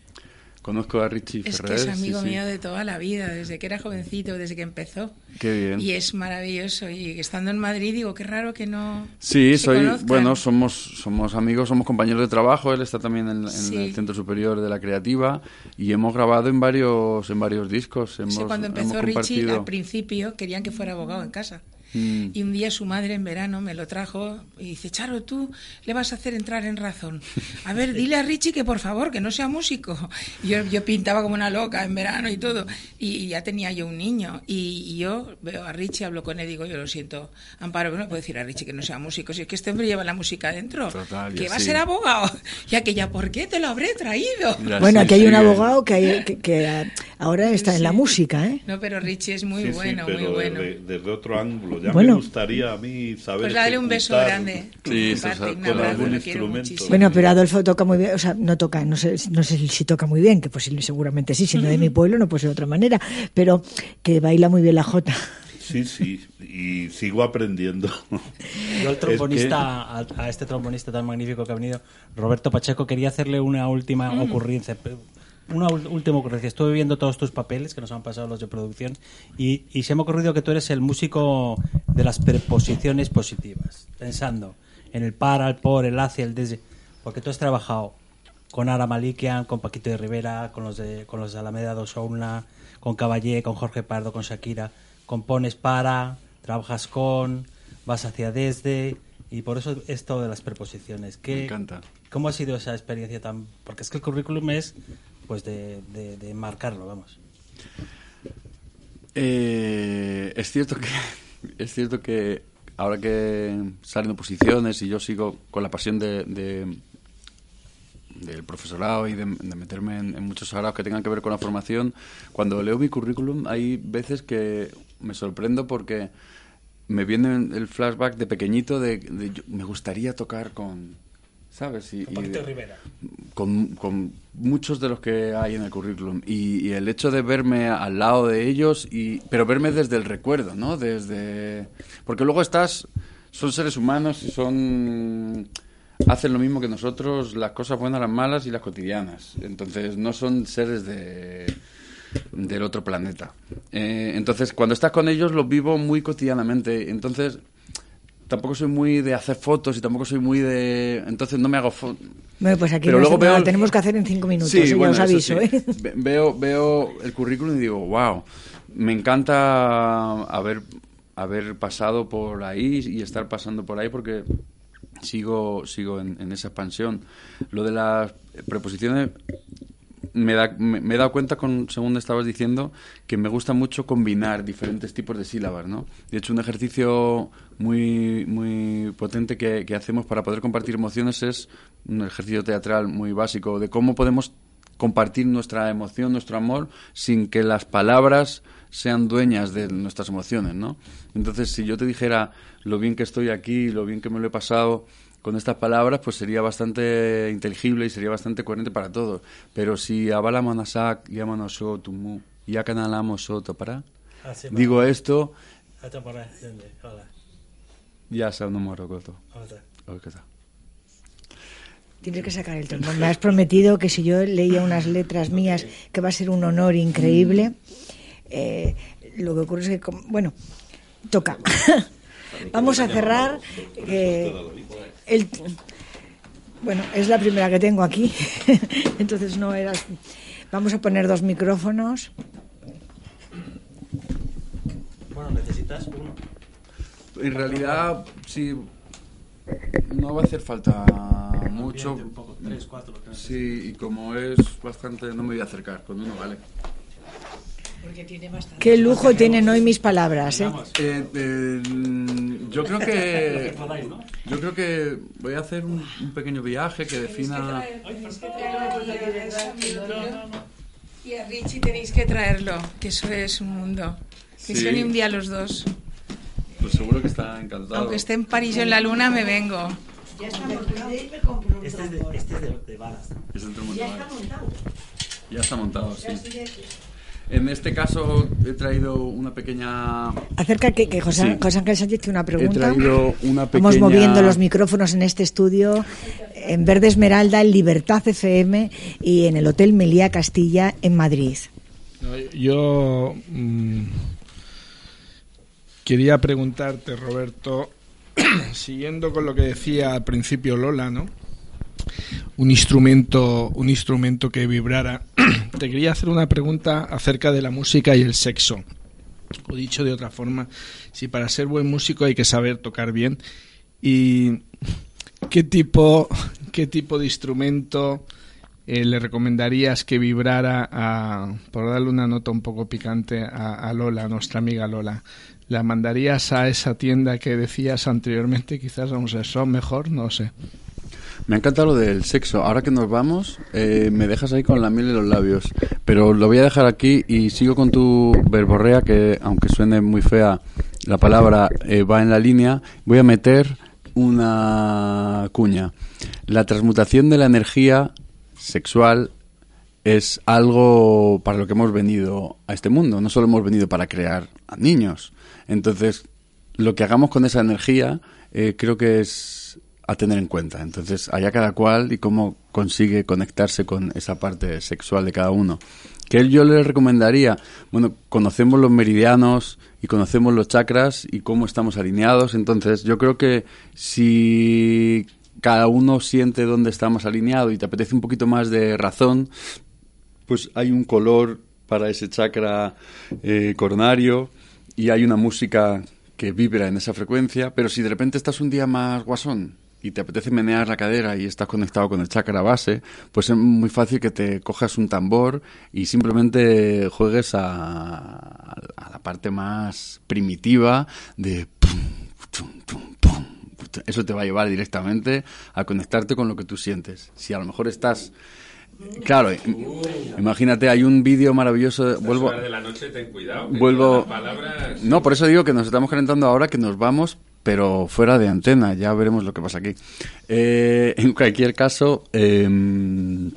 Conozco a Richie Es que Ferrer. es amigo sí. mío de toda la vida, desde que era jovencito, desde que empezó. Qué bien. Y es maravilloso. Y estando en Madrid, digo, qué raro que no. Sí, se soy, conozcan. bueno, somos, somos amigos, somos compañeros de trabajo, él está también en, en Sí. el Centro Superior de la Creativa y hemos grabado en varios, en varios discos. Hemos, cuando hemos empezó Richie, al principio querían que fuera abogado en casa. Mm. Y un día su madre en verano me lo trajo y dice, Charo, tú le vas a hacer entrar en razón. A ver, dile a Richie que por favor, que no sea músico. Y Yo, yo pintaba como una loca en verano y todo. Y ya tenía yo un niño. Y, y yo veo a Richie, hablo con él y digo, yo lo siento, Amparo, que no puedo decir a Richie que no sea músico. Si es que este hombre lleva la música dentro. Total, que va a ser abogado. Y aquella, ¿por qué te lo habré traído? Ya Bueno, sí, aquí hay un abogado que, hay- que, que, ah, ahora está en la música, ¿eh? No, pero Richie es muy Sí, sí, bueno, pero muy bueno. desde, desde otro ángulo. Ya Bueno. me gustaría a mí saber. Pues dale un beso grande. Sí, eso parte, con abrazo, algún instrumento. muchísimo. Bueno, pero Adolfo toca muy bien, o sea, no toca, no sé, no sé si toca muy bien, que pues sí, seguramente sí, siendo de mi pueblo no puede ser de otra manera, pero que baila muy bien la jota. Sí, sí, y sigo aprendiendo. Yo al Es trombonista, a, a este trombonista tan magnífico que ha venido, Roberto Pacheco, quería hacerle una última Mm. ocurrencia. Una última ocurrencia. Estuve viendo todos tus papeles que nos han pasado los de producción y, y se me ha ocurrido que tú eres el músico de las preposiciones positivas, pensando en el para, el por, el hacia, el desde. Porque tú has trabajado con Ara Malikian, con Paquito de Rivera, con los de, con los de Alameda dos Ouna, con Caballé, con Jorge Pardo, con Shakira. Compones para, trabajas con, vas hacia desde Y por eso esto de las preposiciones. ¿Qué, Me encanta. ¿Cómo ha sido esa experiencia tan...? Porque es que el currículum es pues de, de- de marcarlo, vamos. Eh, es cierto que es cierto que ahora que salen oposiciones y yo sigo con la pasión de, de- del profesorado y de, meterme en, en muchos sagrados que tengan que ver con la formación, cuando leo mi currículum hay veces que me sorprendo porque me viene el flashback de pequeñito de, de yo- me gustaría tocar con, ¿sabes? Y, y- con, con muchos de los que hay en el currículum. Y, y el hecho de verme al lado de ellos y pero verme desde el recuerdo no desde porque luego estás son seres humanos y son hacen lo mismo que nosotros las cosas buenas las malas y las cotidianas. Entonces no son seres de del otro planeta. Eh, entonces cuando estás con ellos los vivo muy cotidianamente. Entonces tampoco soy muy de hacer fotos y tampoco soy muy de entonces no me hago fotos Bueno, pues aquí Pero luego veo tenemos que hacer en cinco minutos, Sí, bueno, ya os aviso. sí. ¿eh? Ve- Veo, veo el currículum y digo, wow, me encanta haber, haber pasado por ahí y estar pasando por ahí porque sigo, sigo en, en esa expansión. Lo de las preposiciones, me, da, me, me he dado cuenta, con, según estabas diciendo, que me gusta mucho combinar diferentes tipos de sílabas, ¿no? De hecho, un ejercicio muy, muy potente que, que hacemos para poder compartir emociones es un ejercicio teatral muy básico de cómo podemos compartir nuestra emoción, nuestro amor, sin que las palabras sean dueñas de nuestras emociones, ¿no? Entonces, si yo te dijera lo bien que estoy aquí, lo bien que me lo he pasado con estas palabras, pues sería bastante inteligible y sería bastante coherente para todos. Pero si avala manasak, llámanos tumu, ya canalamos soto para, digo esto, ya se no morocoto. Tienes que sacar el trombón. Me has prometido que si yo leía unas letras mías, que va a ser un honor increíble. Eh, lo que ocurre es que, bueno, toca. Vamos a cerrar. eh, el, bueno, es la primera que tengo aquí, entonces no era. Vamos a poner dos micrófonos. Bueno, necesitas uno. En realidad, sí, no va a hacer falta mucho. Un poco, tres, cuatro, que Sí, y como es bastante, no me voy a acercar, con uno vale. Qué lujo tienen hoy mis palabras, ¿eh? Eh, eh, yo creo que yo creo que voy a hacer un, un pequeño viaje que defina Y a Richie tenéis que traerlo, que eso es un mundo. Que Sí. se un día los dos. Pues seguro que está encantado Aunque esté en París yo en la luna, me vengo. Ya está montado. Este es de, este es de, de balas. Es el trombón Ya está montado. ya está montado sí en este caso he traído una pequeña Acerca que, que José, Sí. José Ángel Sánchez tiene una pregunta. traído una pequeña- moviendo los micrófonos en este estudio, en Verde Esmeralda, en Libertad FM y en el Hotel Melía Castilla en Madrid. Yo mm, quería preguntarte, Roberto, siguiendo con lo que decía al principio Lola, ¿no? Un instrumento, un instrumento que vibrara. Te quería hacer una pregunta acerca de la música y el sexo. O dicho de otra forma, si para ser buen músico hay que saber tocar bien. ¿Y qué tipo, qué tipo de instrumento eh, le recomendarías que vibrara, a, por darle una nota un poco picante a, a Lola, a nuestra amiga Lola? ¿La mandarías a esa tienda que decías anteriormente, quizás a un sexo mejor? No sé. Me encanta lo del sexo. Ahora que nos vamos, eh, me dejas ahí con la miel en los labios. Pero lo voy a dejar aquí y sigo con tu verborrea, que aunque suene muy fea, la palabra eh, va en la línea. Voy a meter una cuña. La transmutación de la energía sexual es algo para lo que hemos venido a este mundo. No solo hemos venido para crear a niños. Entonces, lo que hagamos con esa energía eh, creo que es a tener en cuenta. Entonces, allá cada cual y cómo consigue conectarse con esa parte sexual de cada uno. Que yo le recomendaría, bueno, conocemos los meridianos y conocemos los chakras y cómo estamos alineados, entonces yo creo que si cada uno siente dónde está más alineado y te apetece un poquito más de razón, pues hay un color para ese chakra eh, coronario y hay una música que vibra en esa frecuencia, pero si de repente estás un día más guasón y te apetece menear la cadera y estás conectado con el chakra base, pues es muy fácil que te cojas un tambor y simplemente juegues a, a la parte más primitiva de pum, tum, pum. Eso te va a llevar directamente a conectarte con lo que tú sientes. Si a lo mejor estás Claro, im- imagínate, hay un vídeo maravilloso. vuelvo, de la noche, ten cuidado. vuelvo. palabras- No, por eso digo que nos estamos calentando ahora, que nos vamos, pero fuera de antena. Ya veremos lo que pasa aquí. Eh, en cualquier caso, eh, mm,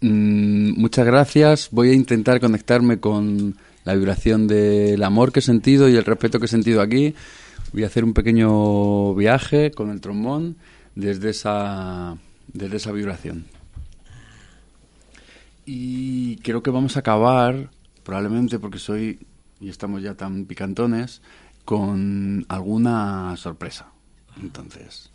muchas gracias. Voy a intentar conectarme con la vibración del amor que he sentido y el respeto que he sentido aquí. Voy a hacer un pequeño viaje con el trombón desde esa, desde esa vibración. Y creo que vamos a acabar, probablemente porque soy y estamos ya tan picantones, con alguna sorpresa. Entonces.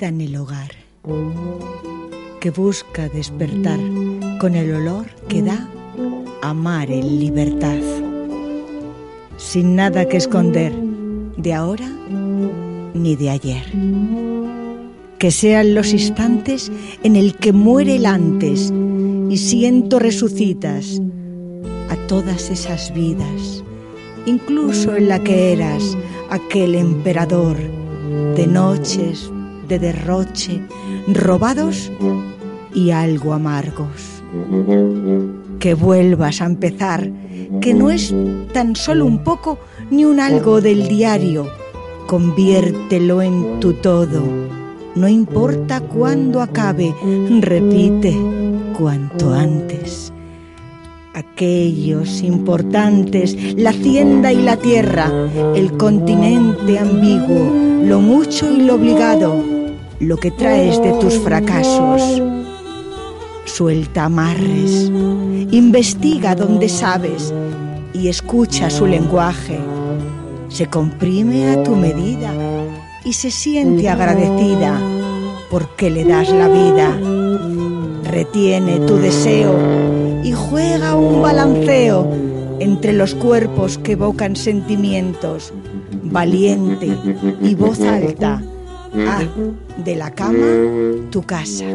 En el hogar, que busca despertar con el olor que da amar en libertad, sin nada que esconder de ahora ni de ayer. Que sean los instantes en el que muere el antes y siento resucitas a todas esas vidas, incluso en la que eras aquel emperador de noches, de derroche, robados y algo amargos. Que vuelvas a empezar, que no es tan solo un poco ni un algo del diario, conviértelo en tu todo. No importa cuándo acabe, repite cuanto antes. Aquellos importantes, la hacienda y la tierra, el continente ambiguo, lo mucho y lo obligado, lo que traes de tus fracasos. Suelta amarres, investiga donde sabes y escucha su lenguaje. Se comprime a tu medida y se siente agradecida porque le das la vida. Retiene tu deseo y juega un balanceo entre los cuerpos que evocan sentimientos, valiente y voz alta. Haz de la cama tu casa.